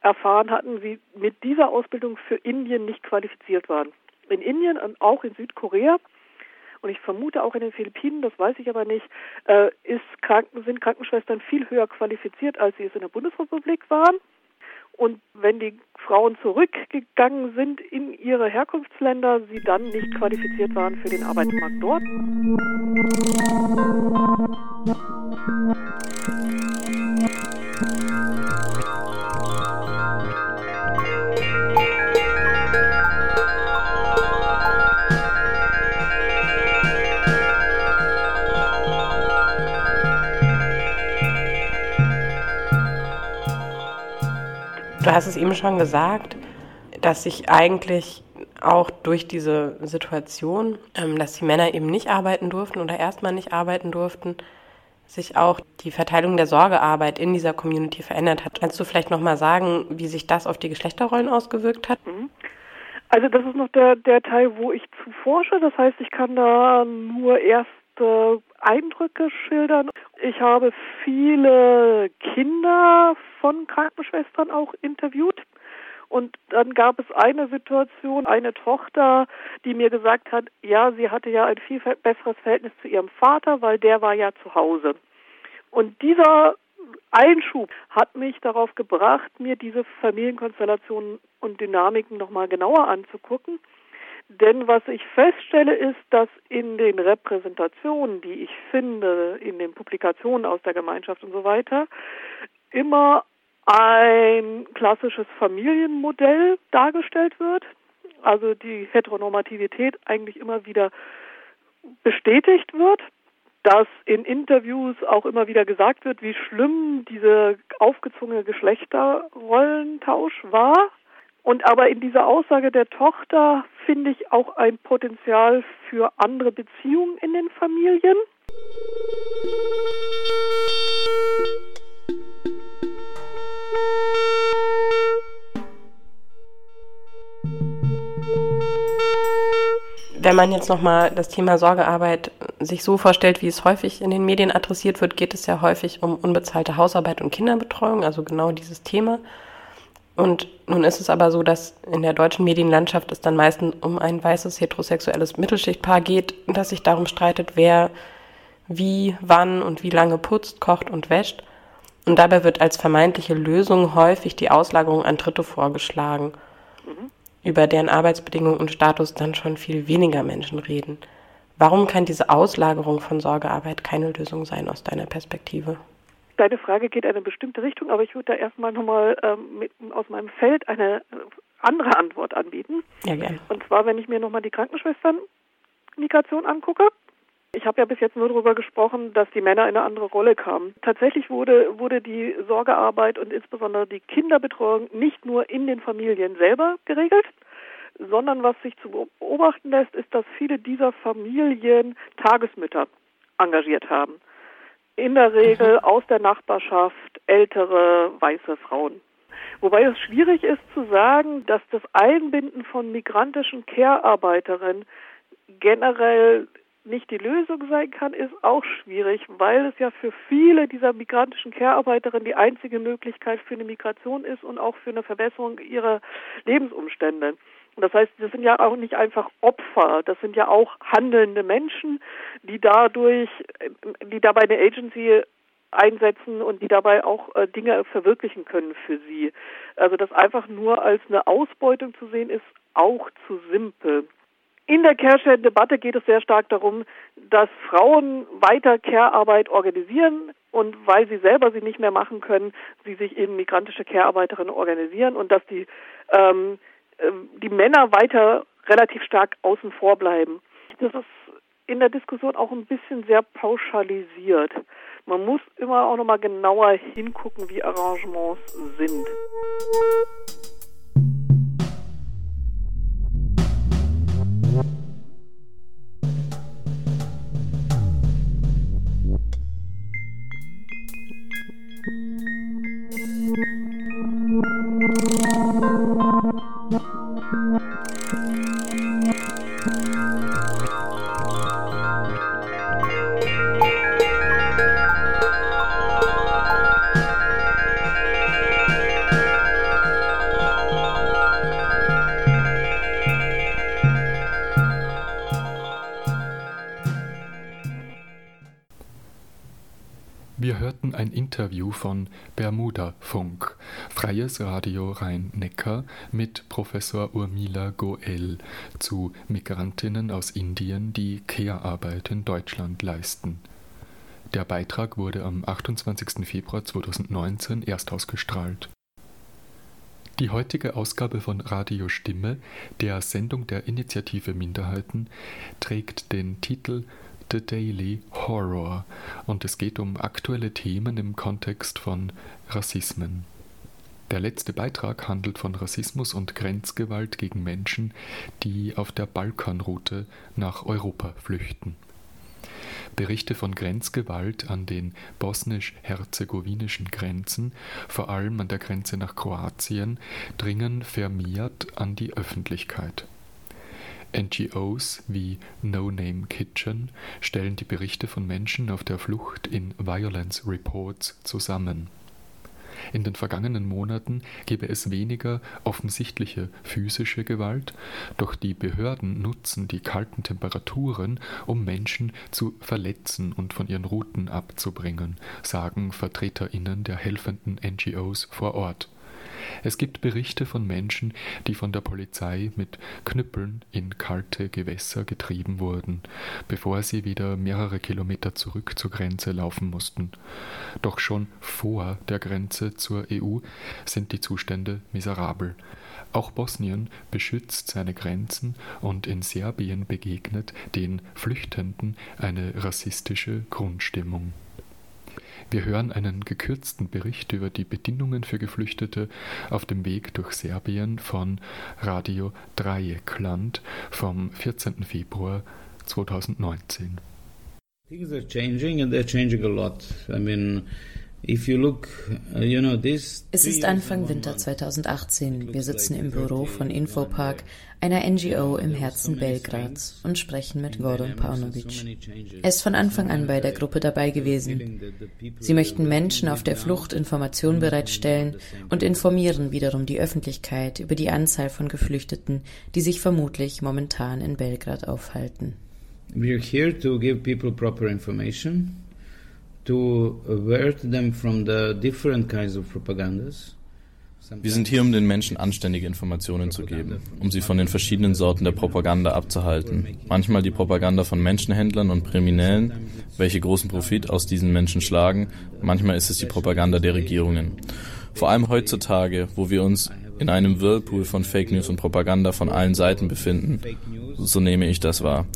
erfahren hatten, sie mit dieser Ausbildung für Indien nicht qualifiziert waren. In Indien und auch in Südkorea und ich vermute auch in den Philippinen, das weiß ich aber nicht, äh, ist Kranken, sind Krankenschwestern viel höher qualifiziert, als sie es in der Bundesrepublik waren. Und wenn die Frauen zurückgegangen sind in ihre Herkunftsländer, sie dann nicht qualifiziert waren für den Arbeitsmarkt dort. Du hast es eben schon gesagt, dass sich eigentlich auch durch diese Situation, ähm, dass die Männer eben nicht arbeiten durften oder erstmal nicht arbeiten durften, sich auch die Verteilung der Sorgearbeit in dieser Community verändert hat. Kannst du vielleicht nochmal sagen, wie sich das auf die Geschlechterrollen ausgewirkt hat? Mhm. Also das ist noch der, der Teil, wo ich zu forsche. Das heißt, ich kann da nur erste Eindrücke schildern. Ich habe viele Kinder von Krankenschwestern auch interviewt. Und dann gab es eine Situation, eine Tochter, die mir gesagt hat, ja, sie hatte ja ein viel besseres Verhältnis zu ihrem Vater, weil der war ja zu Hause. Und dieser Einschub hat mich darauf gebracht, mir diese Familienkonstellationen und Dynamiken nochmal genauer anzugucken. Denn was ich feststelle, ist, dass in den Repräsentationen, die ich finde, in den Publikationen aus der Gemeinschaft und so weiter, immer ein klassisches Familienmodell dargestellt wird, also die Heteronormativität eigentlich immer wieder bestätigt wird, dass in Interviews auch immer wieder gesagt wird, wie schlimm diese aufgezwungene Geschlechterrollentausch war. Und aber in dieser Aussage der Tochter finde ich auch ein Potenzial für andere Beziehungen in den Familien. wenn man jetzt nochmal das Thema Sorgearbeit sich so vorstellt, wie es häufig in den Medien adressiert wird, geht es ja häufig um unbezahlte Hausarbeit und Kinderbetreuung, also genau dieses Thema. Und nun ist es aber so, dass in der deutschen Medienlandschaft es dann meistens um ein weißes heterosexuelles Mittelschichtpaar geht, das sich darum streitet, wer wie, wann und wie lange putzt, kocht und wäscht. Und dabei wird als vermeintliche Lösung häufig die Auslagerung an Dritte vorgeschlagen. Mhm über deren Arbeitsbedingungen und Status dann schon viel weniger Menschen reden. Warum kann diese Auslagerung von Sorgearbeit keine Lösung sein aus deiner Perspektive? Deine Frage geht in eine bestimmte Richtung, aber ich würde da erstmal nochmal ähm, aus meinem Feld eine andere Antwort anbieten. Ja, gerne. Und zwar, wenn ich mir nochmal die Krankenschwestern-Migration angucke. Ich habe ja bis jetzt nur darüber gesprochen, dass die Männer in eine andere Rolle kamen. Tatsächlich wurde, wurde die Sorgearbeit und insbesondere die Kinderbetreuung nicht nur in den Familien selber geregelt, sondern was sich zu beobachten lässt, ist, dass viele dieser Familien Tagesmütter engagiert haben. In der Regel mhm. aus der Nachbarschaft ältere weiße Frauen. Wobei es schwierig ist zu sagen, dass das Einbinden von migrantischen Care-Arbeiterinnen generell nicht die Lösung sein kann, ist auch schwierig, weil es ja für viele dieser migrantischen Care-Arbeiterinnen die einzige Möglichkeit für eine Migration ist und auch für eine Verbesserung ihrer Lebensumstände. Das heißt, das sind ja auch nicht einfach Opfer, das sind ja auch handelnde Menschen, die dadurch, die dabei eine Agency einsetzen und die dabei auch äh, Dinge verwirklichen können für sie. Also das einfach nur als eine Ausbeutung zu sehen, ist auch zu simpel. In der Care-Share-Debatte geht es sehr stark darum, dass Frauen weiter Care-Arbeit organisieren und weil sie selber sie nicht mehr machen können, sie sich eben migrantische Care-Arbeiterinnen organisieren und dass die ähm, die Männer weiter relativ stark außen vor bleiben. Das ist in der Diskussion auch ein bisschen sehr pauschalisiert. Man muss immer auch nochmal genauer hingucken, wie Arrangements sind. Von Bermuda Funk, Freies Radio Rhein-Neckar mit Professor Urmila Goel zu Migrantinnen aus Indien, die Care-Arbeit in Deutschland leisten. Der Beitrag wurde am 28. Februar 2019 erst ausgestrahlt. Die heutige Ausgabe von Radio Stimme, der Sendung der Initiative Minderheiten, trägt den Titel The Daily Horror und es geht um aktuelle Themen im Kontext von Rassismen. Der letzte Beitrag handelt von Rassismus und Grenzgewalt gegen Menschen, die auf der Balkanroute nach Europa flüchten. Berichte von Grenzgewalt an den bosnisch-herzegowinischen Grenzen, vor allem an der Grenze nach Kroatien, dringen vermehrt an die Öffentlichkeit. NGOs wie No Name Kitchen stellen die Berichte von Menschen auf der Flucht in Violence Reports zusammen. In den vergangenen Monaten gebe es weniger offensichtliche physische Gewalt, doch die Behörden nutzen die kalten Temperaturen, um Menschen zu verletzen und von ihren Routen abzubringen, sagen Vertreterinnen der helfenden NGOs vor Ort es gibt Berichte von Menschen, die von der Polizei mit Knüppeln in kalte Gewässer getrieben wurden, bevor sie wieder mehrere Kilometer zurück zur Grenze laufen mussten. Doch schon vor der Grenze zur EU sind die Zustände miserabel. Auch Bosnien beschützt seine Grenzen und in Serbien begegnet den Flüchtenden eine rassistische Grundstimmung. Wir hören einen gekürzten Bericht über die Bedingungen für Geflüchtete auf dem Weg durch Serbien von Radio Dreieckland vom 14. Februar 2019. Things are changing and they're changing a lot. I mean, es ist Anfang Winter 2018. Wir sitzen im Büro von Infopark, einer NGO im Herzen Belgrads, und sprechen mit Gordon Paunovic. Er ist von Anfang an bei der Gruppe dabei gewesen. Sie möchten Menschen auf der Flucht Informationen bereitstellen und informieren wiederum die Öffentlichkeit über die Anzahl von Geflüchteten, die sich vermutlich momentan in Belgrad aufhalten. We are here to give people proper information to avert them from the different kinds of propagandas. Wir sind hier, um den Menschen anständige Informationen zu geben, um sie von den verschiedenen Sorten der Propaganda abzuhalten. Manchmal die Propaganda von Menschenhändlern und Kriminellen, welche großen Profit aus diesen Menschen schlagen. Manchmal ist es die Propaganda der Regierungen. Vor allem heutzutage, wo wir uns in einem Whirlpool von Fake News und Propaganda von allen Seiten befinden, so nehme ich das wahr.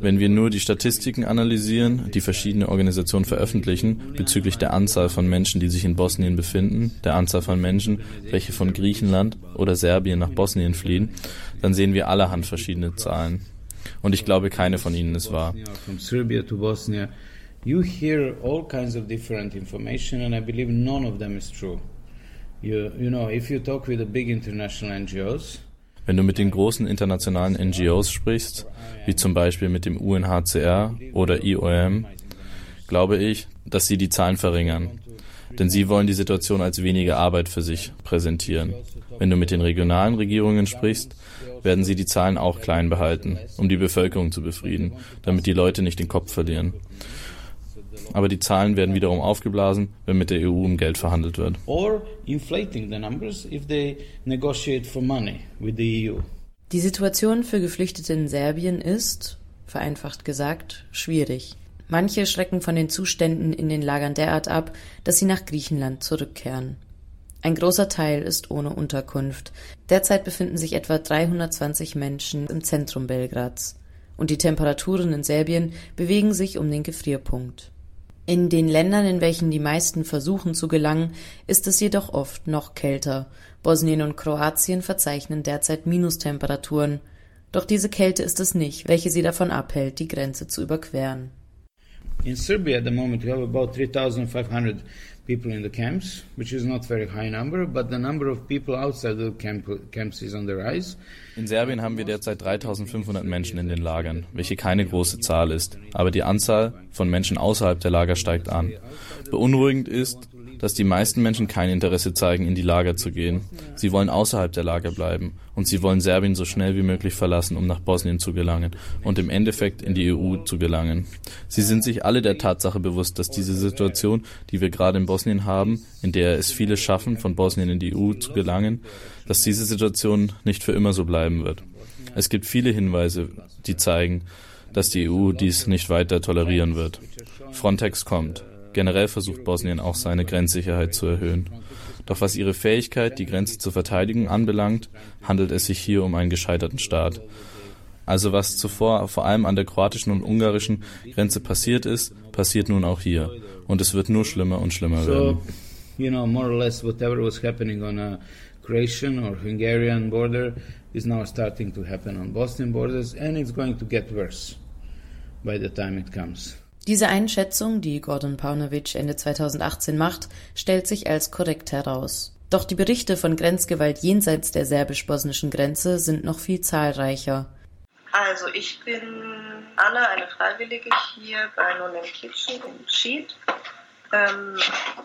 Wenn wir nur die Statistiken analysieren, die verschiedene Organisationen veröffentlichen, bezüglich der Anzahl von Menschen, die sich in Bosnien befinden, der Anzahl von Menschen, welche von Griechenland oder Serbien nach Bosnien fliehen, dann sehen wir allerhand verschiedene Zahlen. Und ich glaube, keine von ihnen ist wahr. You hear all kinds of different information, and I believe none of them is true. Wenn du mit den großen internationalen NGOs sprichst, wie zum Beispiel mit dem UNHCR oder IOM, glaube ich, dass sie die Zahlen verringern. Denn sie wollen die Situation als weniger Arbeit für sich präsentieren. Wenn du mit den regionalen Regierungen sprichst, werden sie die Zahlen auch klein behalten, um die Bevölkerung zu befrieden, damit die Leute nicht den Kopf verlieren aber die Zahlen werden wiederum aufgeblasen, wenn mit der EU um Geld verhandelt wird. Or inflating the numbers if they negotiate for money with the EU. Die Situation für Geflüchtete in Serbien ist, vereinfacht gesagt, schwierig. Manche schrecken von den Zuständen in den Lagern derart ab, dass sie nach Griechenland zurückkehren. Ein großer Teil ist ohne Unterkunft. Derzeit befinden sich etwa 320 Menschen im Zentrum Belgrads. Und die Temperaturen in Serbien bewegen sich um den Gefrierpunkt. In den Ländern, in welchen die meisten versuchen zu gelangen, ist es jedoch oft noch kälter. Bosnien und Kroatien verzeichnen derzeit Minustemperaturen. Doch diese Kälte ist es nicht, welche sie davon abhält, die Grenze zu überqueren. In Serbia at the moment we have about 3500 people in the camps, which is not very high number, but the number of people outside the camp, camps is on the rise. In Serbien haben wir derzeit 3500 Menschen in den Lagern, welche keine große Zahl ist, aber die Anzahl von Menschen außerhalb der Lager steigt an. Beunruhigend ist, dass die meisten Menschen kein Interesse zeigen, in die Lager zu gehen. Sie wollen außerhalb der Lager bleiben und sie wollen Serbien so schnell wie möglich verlassen, um nach Bosnien zu gelangen und im Endeffekt in die EU zu gelangen. Sie sind sich alle der Tatsache bewusst, dass diese Situation, die wir gerade in Bosnien haben, in der es viele schaffen, von Bosnien in die EU zu gelangen, dass diese Situation nicht für immer so bleiben wird. Es gibt viele Hinweise, die zeigen, dass die EU dies nicht weiter tolerieren wird. Frontex kommt. Generell versucht Bosnien auch seine Grenzsicherheit zu erhöhen. Doch was ihre Fähigkeit, die Grenze zu verteidigen, anbelangt, handelt es sich hier um einen gescheiterten Staat. Also was zuvor vor allem an der kroatischen und ungarischen Grenze passiert ist, passiert nun auch hier. Und es wird nur schlimmer und schlimmer werden. you know, more or less whatever was happening on a Croatian or Hungarian border is now starting to happen on Bosnian borders and it's going to get worse. by the time it comes. Diese Einschätzung, die Gordon Paunovic Ende 2018 macht, stellt sich als korrekt heraus. Doch die Berichte von Grenzgewalt jenseits der serbisch-bosnischen Grenze sind noch viel zahlreicher. Also ich bin Anna, eine Freiwillige hier bei Nonem Kitchen in Schied, ähm,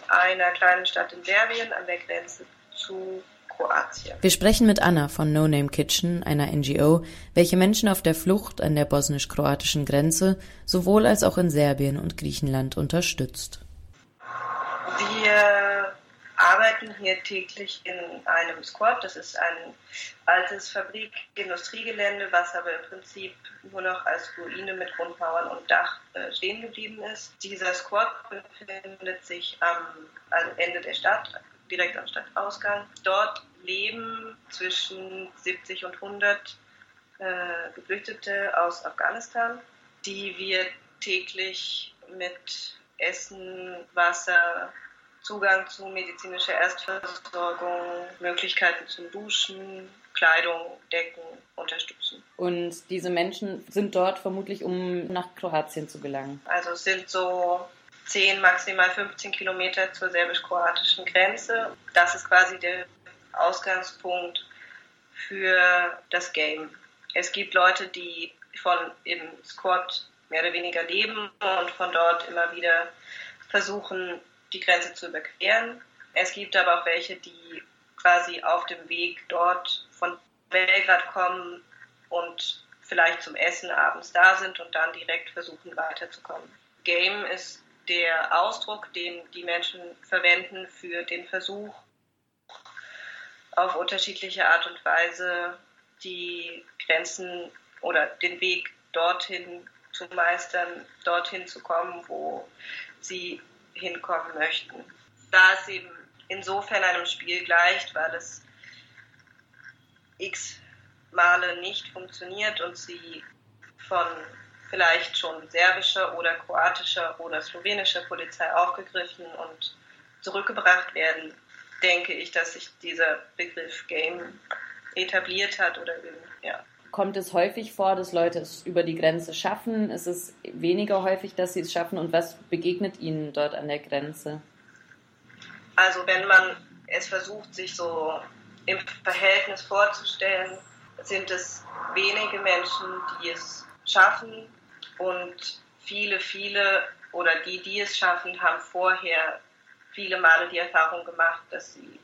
einer kleinen Stadt in Serbien an der Grenze zu Kroatien. Wir sprechen mit Anna von No Name Kitchen, einer NGO, welche Menschen auf der Flucht an der bosnisch-kroatischen Grenze sowohl als auch in Serbien und Griechenland unterstützt. Wir arbeiten hier täglich in einem Squad. Das ist ein altes Fabrik-Industriegelände, was aber im Prinzip nur noch als Ruine mit Grundmauern und Dach äh, stehen geblieben ist. Dieser Squad befindet sich am also Ende der Stadt, direkt am Stadtausgang. Dort leben zwischen 70 und 100 äh, Geflüchtete aus Afghanistan, die wir täglich mit Essen, Wasser, Zugang zu medizinischer Erstversorgung, Möglichkeiten zum Duschen, Kleidung, Decken unterstützen. Und diese Menschen sind dort vermutlich, um nach Kroatien zu gelangen. Also es sind so 10, maximal 15 Kilometer zur serbisch-kroatischen Grenze. Das ist quasi der Ausgangspunkt für das Game. Es gibt Leute, die von im Squad mehr oder weniger leben und von dort immer wieder versuchen, die Grenze zu überqueren. Es gibt aber auch welche, die quasi auf dem Weg dort von Belgrad kommen und vielleicht zum Essen abends da sind und dann direkt versuchen weiterzukommen. Game ist der Ausdruck, den die Menschen verwenden für den Versuch, auf unterschiedliche Art und Weise die Grenzen oder den Weg dorthin zu meistern, dorthin zu kommen, wo sie hinkommen möchten. Da es eben insofern einem Spiel gleicht, weil es x Male nicht funktioniert und sie von vielleicht schon serbischer oder kroatischer oder slowenischer Polizei aufgegriffen und zurückgebracht werden, denke ich, dass sich dieser Begriff Game etabliert hat oder ja. Kommt es häufig vor, dass Leute es über die Grenze schaffen? Ist es weniger häufig, dass sie es schaffen? Und was begegnet ihnen dort an der Grenze? Also wenn man es versucht, sich so im Verhältnis vorzustellen, sind es wenige Menschen, die es schaffen und viele, viele oder die, die es schaffen, haben vorher viele Male die Erfahrung gemacht, dass sie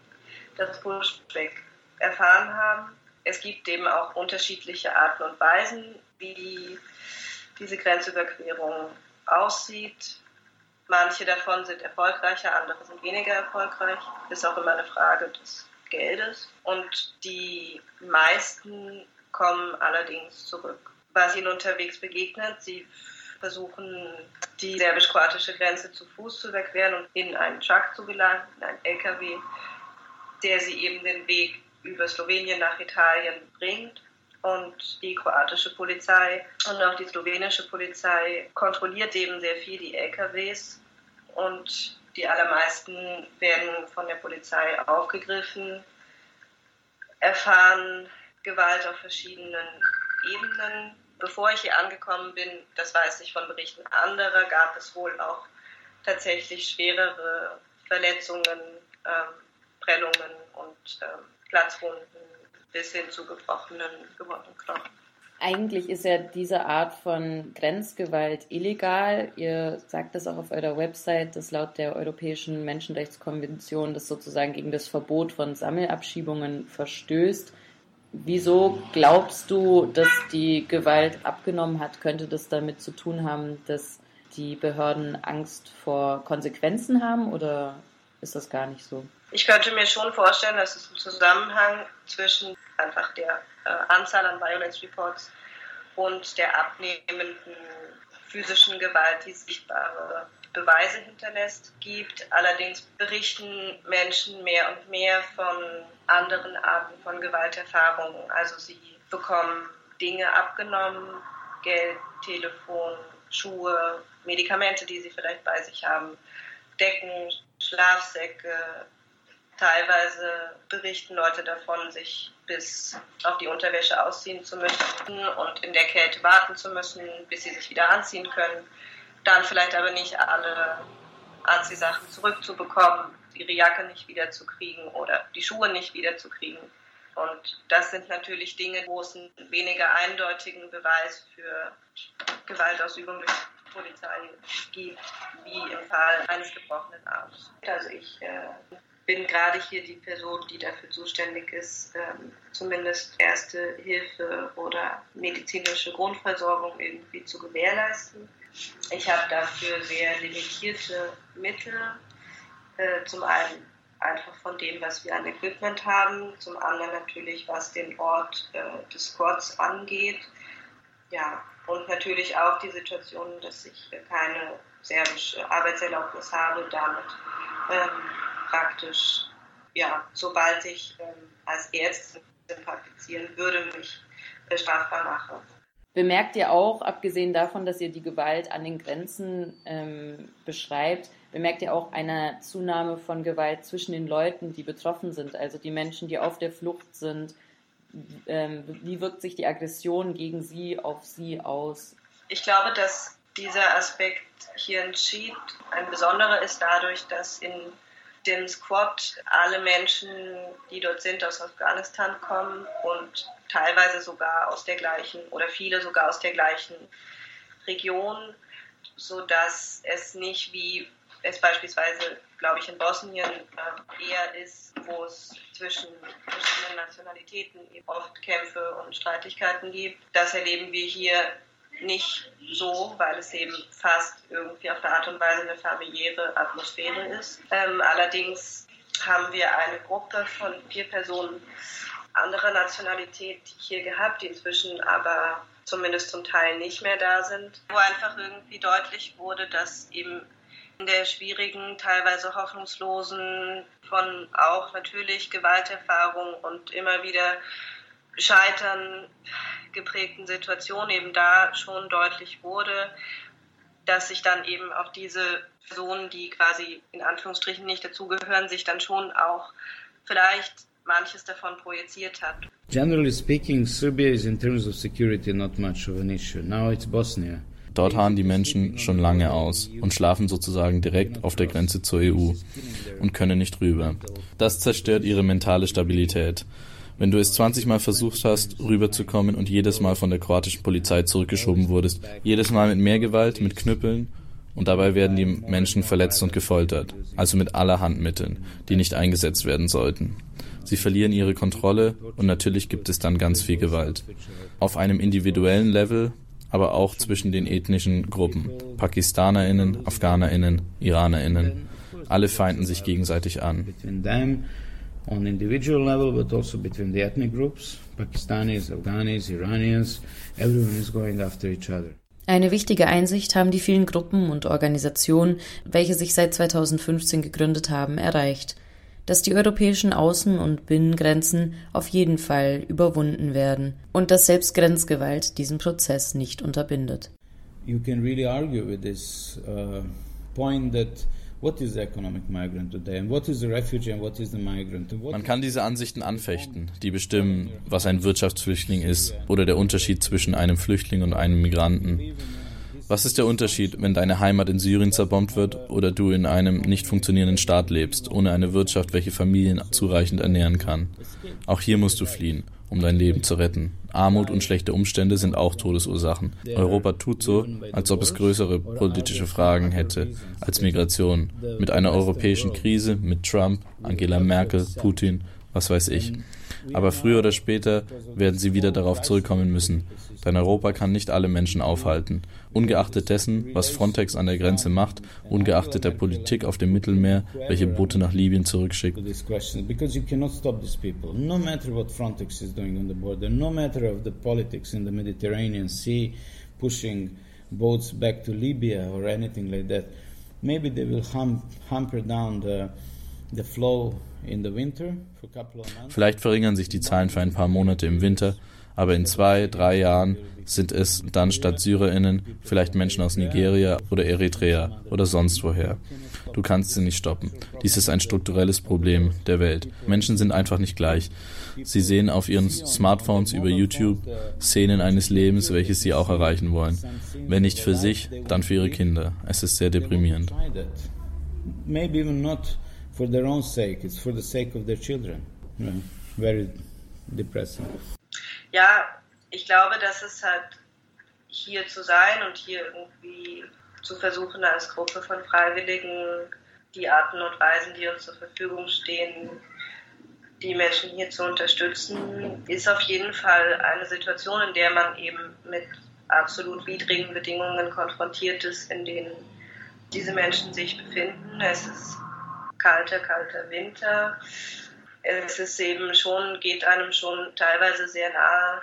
das Pushback erfahren haben es gibt eben auch unterschiedliche Arten und Weisen, wie diese Grenzüberquerung aussieht. Manche davon sind erfolgreicher, andere sind weniger erfolgreich. Ist auch immer eine Frage des Geldes. Und die meisten kommen allerdings zurück. Ihnen unterwegs begegnet, sie versuchen, die serbisch-kroatische Grenze zu Fuß zu überqueren und in einen Truck zu gelangen, in einen LKW, der sie eben den Weg über Slowenien nach Italien bringt. Und die kroatische Polizei und auch die slowenische Polizei kontrolliert eben sehr viel die LKWs. Und die allermeisten werden von der Polizei aufgegriffen, erfahren Gewalt auf verschiedenen Ebenen. Bevor ich hier angekommen bin, das weiß ich von Berichten anderer, gab es wohl auch tatsächlich schwerere Verletzungen, ähm, Prellungen und ähm, Platzwunden bis hin zu gebrochenen, gebrochenen Knochen. Eigentlich ist ja diese Art von Grenzgewalt illegal. Ihr sagt das auch auf eurer Website, dass laut der Europäischen Menschenrechtskonvention das sozusagen gegen das Verbot von Sammelabschiebungen verstößt. Wieso glaubst du, dass die Gewalt abgenommen hat? Könnte das damit zu tun haben, dass die Behörden Angst vor Konsequenzen haben oder ist das gar nicht so? Ich könnte mir schon vorstellen, dass es einen Zusammenhang zwischen einfach der äh, Anzahl an Violence Reports und der abnehmenden physischen Gewalt, die sichtbare Beweise hinterlässt, gibt. Allerdings berichten Menschen mehr und mehr von anderen Arten von Gewalterfahrungen. Also sie bekommen Dinge abgenommen, Geld, Telefon, Schuhe, Medikamente, die sie vielleicht bei sich haben, Decken, Schlafsäcke, Teilweise berichten Leute davon, sich bis auf die Unterwäsche ausziehen zu müssen und in der Kälte warten zu müssen, bis sie sich wieder anziehen können. Dann vielleicht aber nicht alle Anziehsachen zurückzubekommen, ihre Jacke nicht wiederzukriegen oder die Schuhe nicht wiederzukriegen. Und das sind natürlich Dinge, wo es einen weniger eindeutigen Beweis für Gewaltausübung durch Polizei gibt, wie im Fall eines gebrochenen Arms. Also ich äh, bin gerade hier die Person, die dafür zuständig ist, ähm, zumindest erste Hilfe oder medizinische Grundversorgung irgendwie zu gewährleisten. Ich habe dafür sehr limitierte Mittel. Äh, zum einen einfach von dem, was wir an Equipment haben, zum anderen natürlich, was den Ort äh, des Squads angeht. Ja, und natürlich auch die Situation, dass ich keine serbische Arbeitserlaubnis habe, damit ähm, praktisch, ja, sobald ich ähm, als Ärztin praktizieren würde, mich äh, strafbar mache. Bemerkt ihr auch, abgesehen davon, dass ihr die Gewalt an den Grenzen ähm, beschreibt, bemerkt ihr auch eine Zunahme von Gewalt zwischen den Leuten, die betroffen sind, also die Menschen, die auf der Flucht sind? Ähm, wie wirkt sich die Aggression gegen sie auf sie aus? Ich glaube, dass dieser Aspekt hier in Schied ein besonderer ist dadurch, dass in dem Squad alle Menschen, die dort sind, aus Afghanistan kommen und teilweise sogar aus der gleichen oder viele sogar aus der gleichen Region, sodass es nicht wie es beispielsweise, glaube ich, in Bosnien äh, eher ist, wo es zwischen verschiedenen Nationalitäten oft Kämpfe und Streitigkeiten gibt. Das erleben wir hier nicht so, weil es eben fast irgendwie auf eine Art und Weise eine familiäre Atmosphäre ist. Ähm, allerdings haben wir eine Gruppe von vier Personen anderer Nationalität hier gehabt, die inzwischen aber zumindest zum Teil nicht mehr da sind, wo einfach irgendwie deutlich wurde, dass eben in der schwierigen, teilweise hoffnungslosen, von auch natürlich Gewalterfahrung und immer wieder Scheitern geprägten Situation eben da schon deutlich wurde, dass sich dann eben auch diese Personen, die quasi in Anführungsstrichen nicht dazugehören, sich dann schon auch vielleicht manches davon projiziert hat. Generally speaking, Serbia is in terms of security not much of an issue. Now it's Bosnia. Dort harren die Menschen schon lange aus und schlafen sozusagen direkt auf der Grenze zur EU und können nicht rüber. Das zerstört ihre mentale Stabilität. Wenn du es 20 Mal versucht hast, rüberzukommen und jedes Mal von der kroatischen Polizei zurückgeschoben wurdest, jedes Mal mit mehr Gewalt, mit Knüppeln, und dabei werden die Menschen verletzt und gefoltert, also mit allerhand Mitteln, die nicht eingesetzt werden sollten. Sie verlieren ihre Kontrolle und natürlich gibt es dann ganz viel Gewalt. Auf einem individuellen Level, aber auch zwischen den ethnischen Gruppen. PakistanerInnen, AfghanerInnen, IranerInnen. Alle feinden sich gegenseitig an on individual level, but also between the ethnic groups, Pakistanis, Afghanis, Iranians, everyone is going after each other. Eine wichtige Einsicht haben die vielen Gruppen und Organisationen, welche sich seit 2015 gegründet haben, erreicht, dass die europäischen Außen- und Binnengrenzen auf jeden Fall überwunden werden und dass selbst Grenzgewalt diesen Prozess nicht unterbindet. You can really argue with this uh, point that man kann diese Ansichten anfechten, die bestimmen, was ein Wirtschaftsflüchtling ist oder der Unterschied zwischen einem Flüchtling und einem Migranten. Was ist der Unterschied, wenn deine Heimat in Syrien zerbombt wird oder du in einem nicht funktionierenden Staat lebst, ohne eine Wirtschaft, welche Familien zureichend ernähren kann? Auch hier musst du fliehen um dein Leben zu retten. Armut und schlechte Umstände sind auch Todesursachen. Europa tut so, als ob es größere politische Fragen hätte als Migration. Mit einer europäischen Krise, mit Trump, Angela Merkel, Putin, was weiß ich. Aber früher oder später werden sie wieder darauf zurückkommen müssen. Denn Europa kann nicht alle Menschen aufhalten. Ungeachtet dessen, was Frontex an der Grenze macht, ungeachtet der Politik auf dem Mittelmeer, welche Boote nach Libyen zurückschickt. The the in the pushing boats back to Libya or anything like that, maybe they will hum hamper down the, the flow Vielleicht verringern sich die Zahlen für ein paar Monate im Winter, aber in zwei, drei Jahren sind es dann statt SyrerInnen vielleicht Menschen aus Nigeria oder Eritrea oder sonst woher. Du kannst sie nicht stoppen. Dies ist ein strukturelles Problem der Welt. Menschen sind einfach nicht gleich. Sie sehen auf ihren Smartphones über YouTube Szenen eines Lebens, welches sie auch erreichen wollen. Wenn nicht für sich, dann für ihre Kinder. Es ist sehr deprimierend. Maybe even not for their own sake, it's for the sake of their children. Very depressing. Ja, ich glaube, dass es halt hier zu sein und hier irgendwie zu versuchen, als Gruppe von Freiwilligen die Arten und Weisen, die uns zur Verfügung stehen, die Menschen hier zu unterstützen, ist auf jeden Fall eine Situation, in der man eben mit absolut widrigen Bedingungen konfrontiert ist, in denen diese Menschen sich befinden. Es ist kalter, kalter Winter. Es ist eben schon, geht einem schon teilweise sehr nahe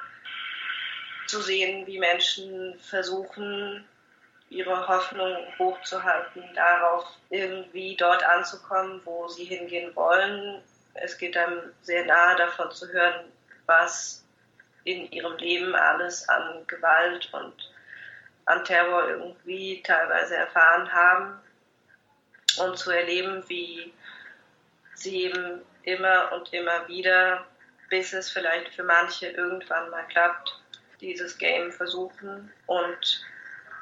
zu sehen, wie Menschen versuchen, ihre Hoffnung hochzuhalten, darauf irgendwie dort anzukommen, wo sie hingehen wollen. Es geht einem sehr nahe davon zu hören, was in ihrem Leben alles an Gewalt und an Terror irgendwie teilweise erfahren haben und zu erleben, wie sie eben immer und immer wieder, bis es vielleicht für manche irgendwann mal klappt, dieses Game versuchen und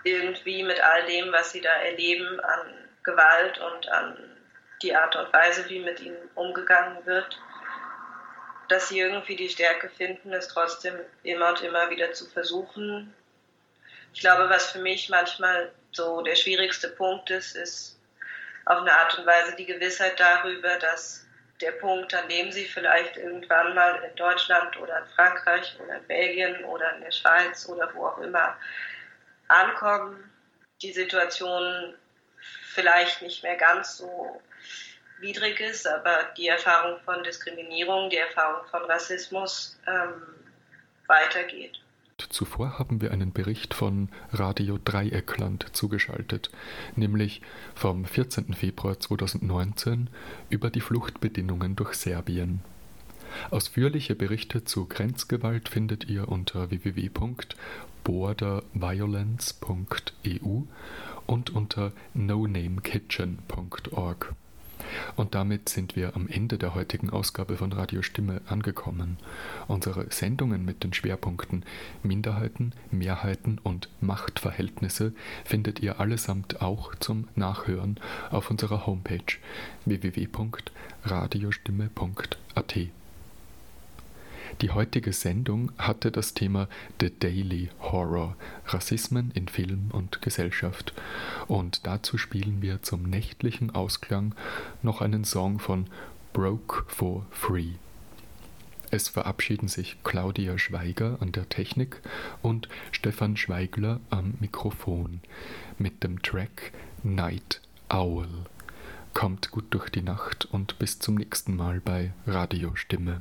irgendwie mit all dem, was sie da erleben an Gewalt und an die Art und Weise, wie mit ihnen umgegangen wird, dass sie irgendwie die Stärke finden, es trotzdem immer und immer wieder zu versuchen. Ich glaube, was für mich manchmal so der schwierigste Punkt ist, ist auf eine Art und Weise die Gewissheit darüber, dass der Punkt, an dem sie vielleicht irgendwann mal in Deutschland oder in Frankreich oder in Belgien oder in der Schweiz oder wo auch immer ankommen, die Situation vielleicht nicht mehr ganz so widrig ist, aber die Erfahrung von Diskriminierung, die Erfahrung von Rassismus ähm, weitergeht. Zuvor haben wir einen Bericht von Radio Dreieckland zugeschaltet, nämlich vom 14. Februar 2019 über die Fluchtbedingungen durch Serbien. Ausführliche Berichte zu Grenzgewalt findet ihr unter www.borderviolence.eu und unter nonamekitchen.org. Und damit sind wir am Ende der heutigen Ausgabe von Radio Stimme angekommen. Unsere Sendungen mit den Schwerpunkten Minderheiten, Mehrheiten und Machtverhältnisse findet ihr allesamt auch zum Nachhören auf unserer Homepage www.radiostimme.at. Die heutige Sendung hatte das Thema The Daily Horror, Rassismen in Film und Gesellschaft. Und dazu spielen wir zum nächtlichen Ausklang noch einen Song von Broke for Free. Es verabschieden sich Claudia Schweiger an der Technik und Stefan Schweigler am Mikrofon mit dem Track Night Owl. Kommt gut durch die Nacht und bis zum nächsten Mal bei Radiostimme.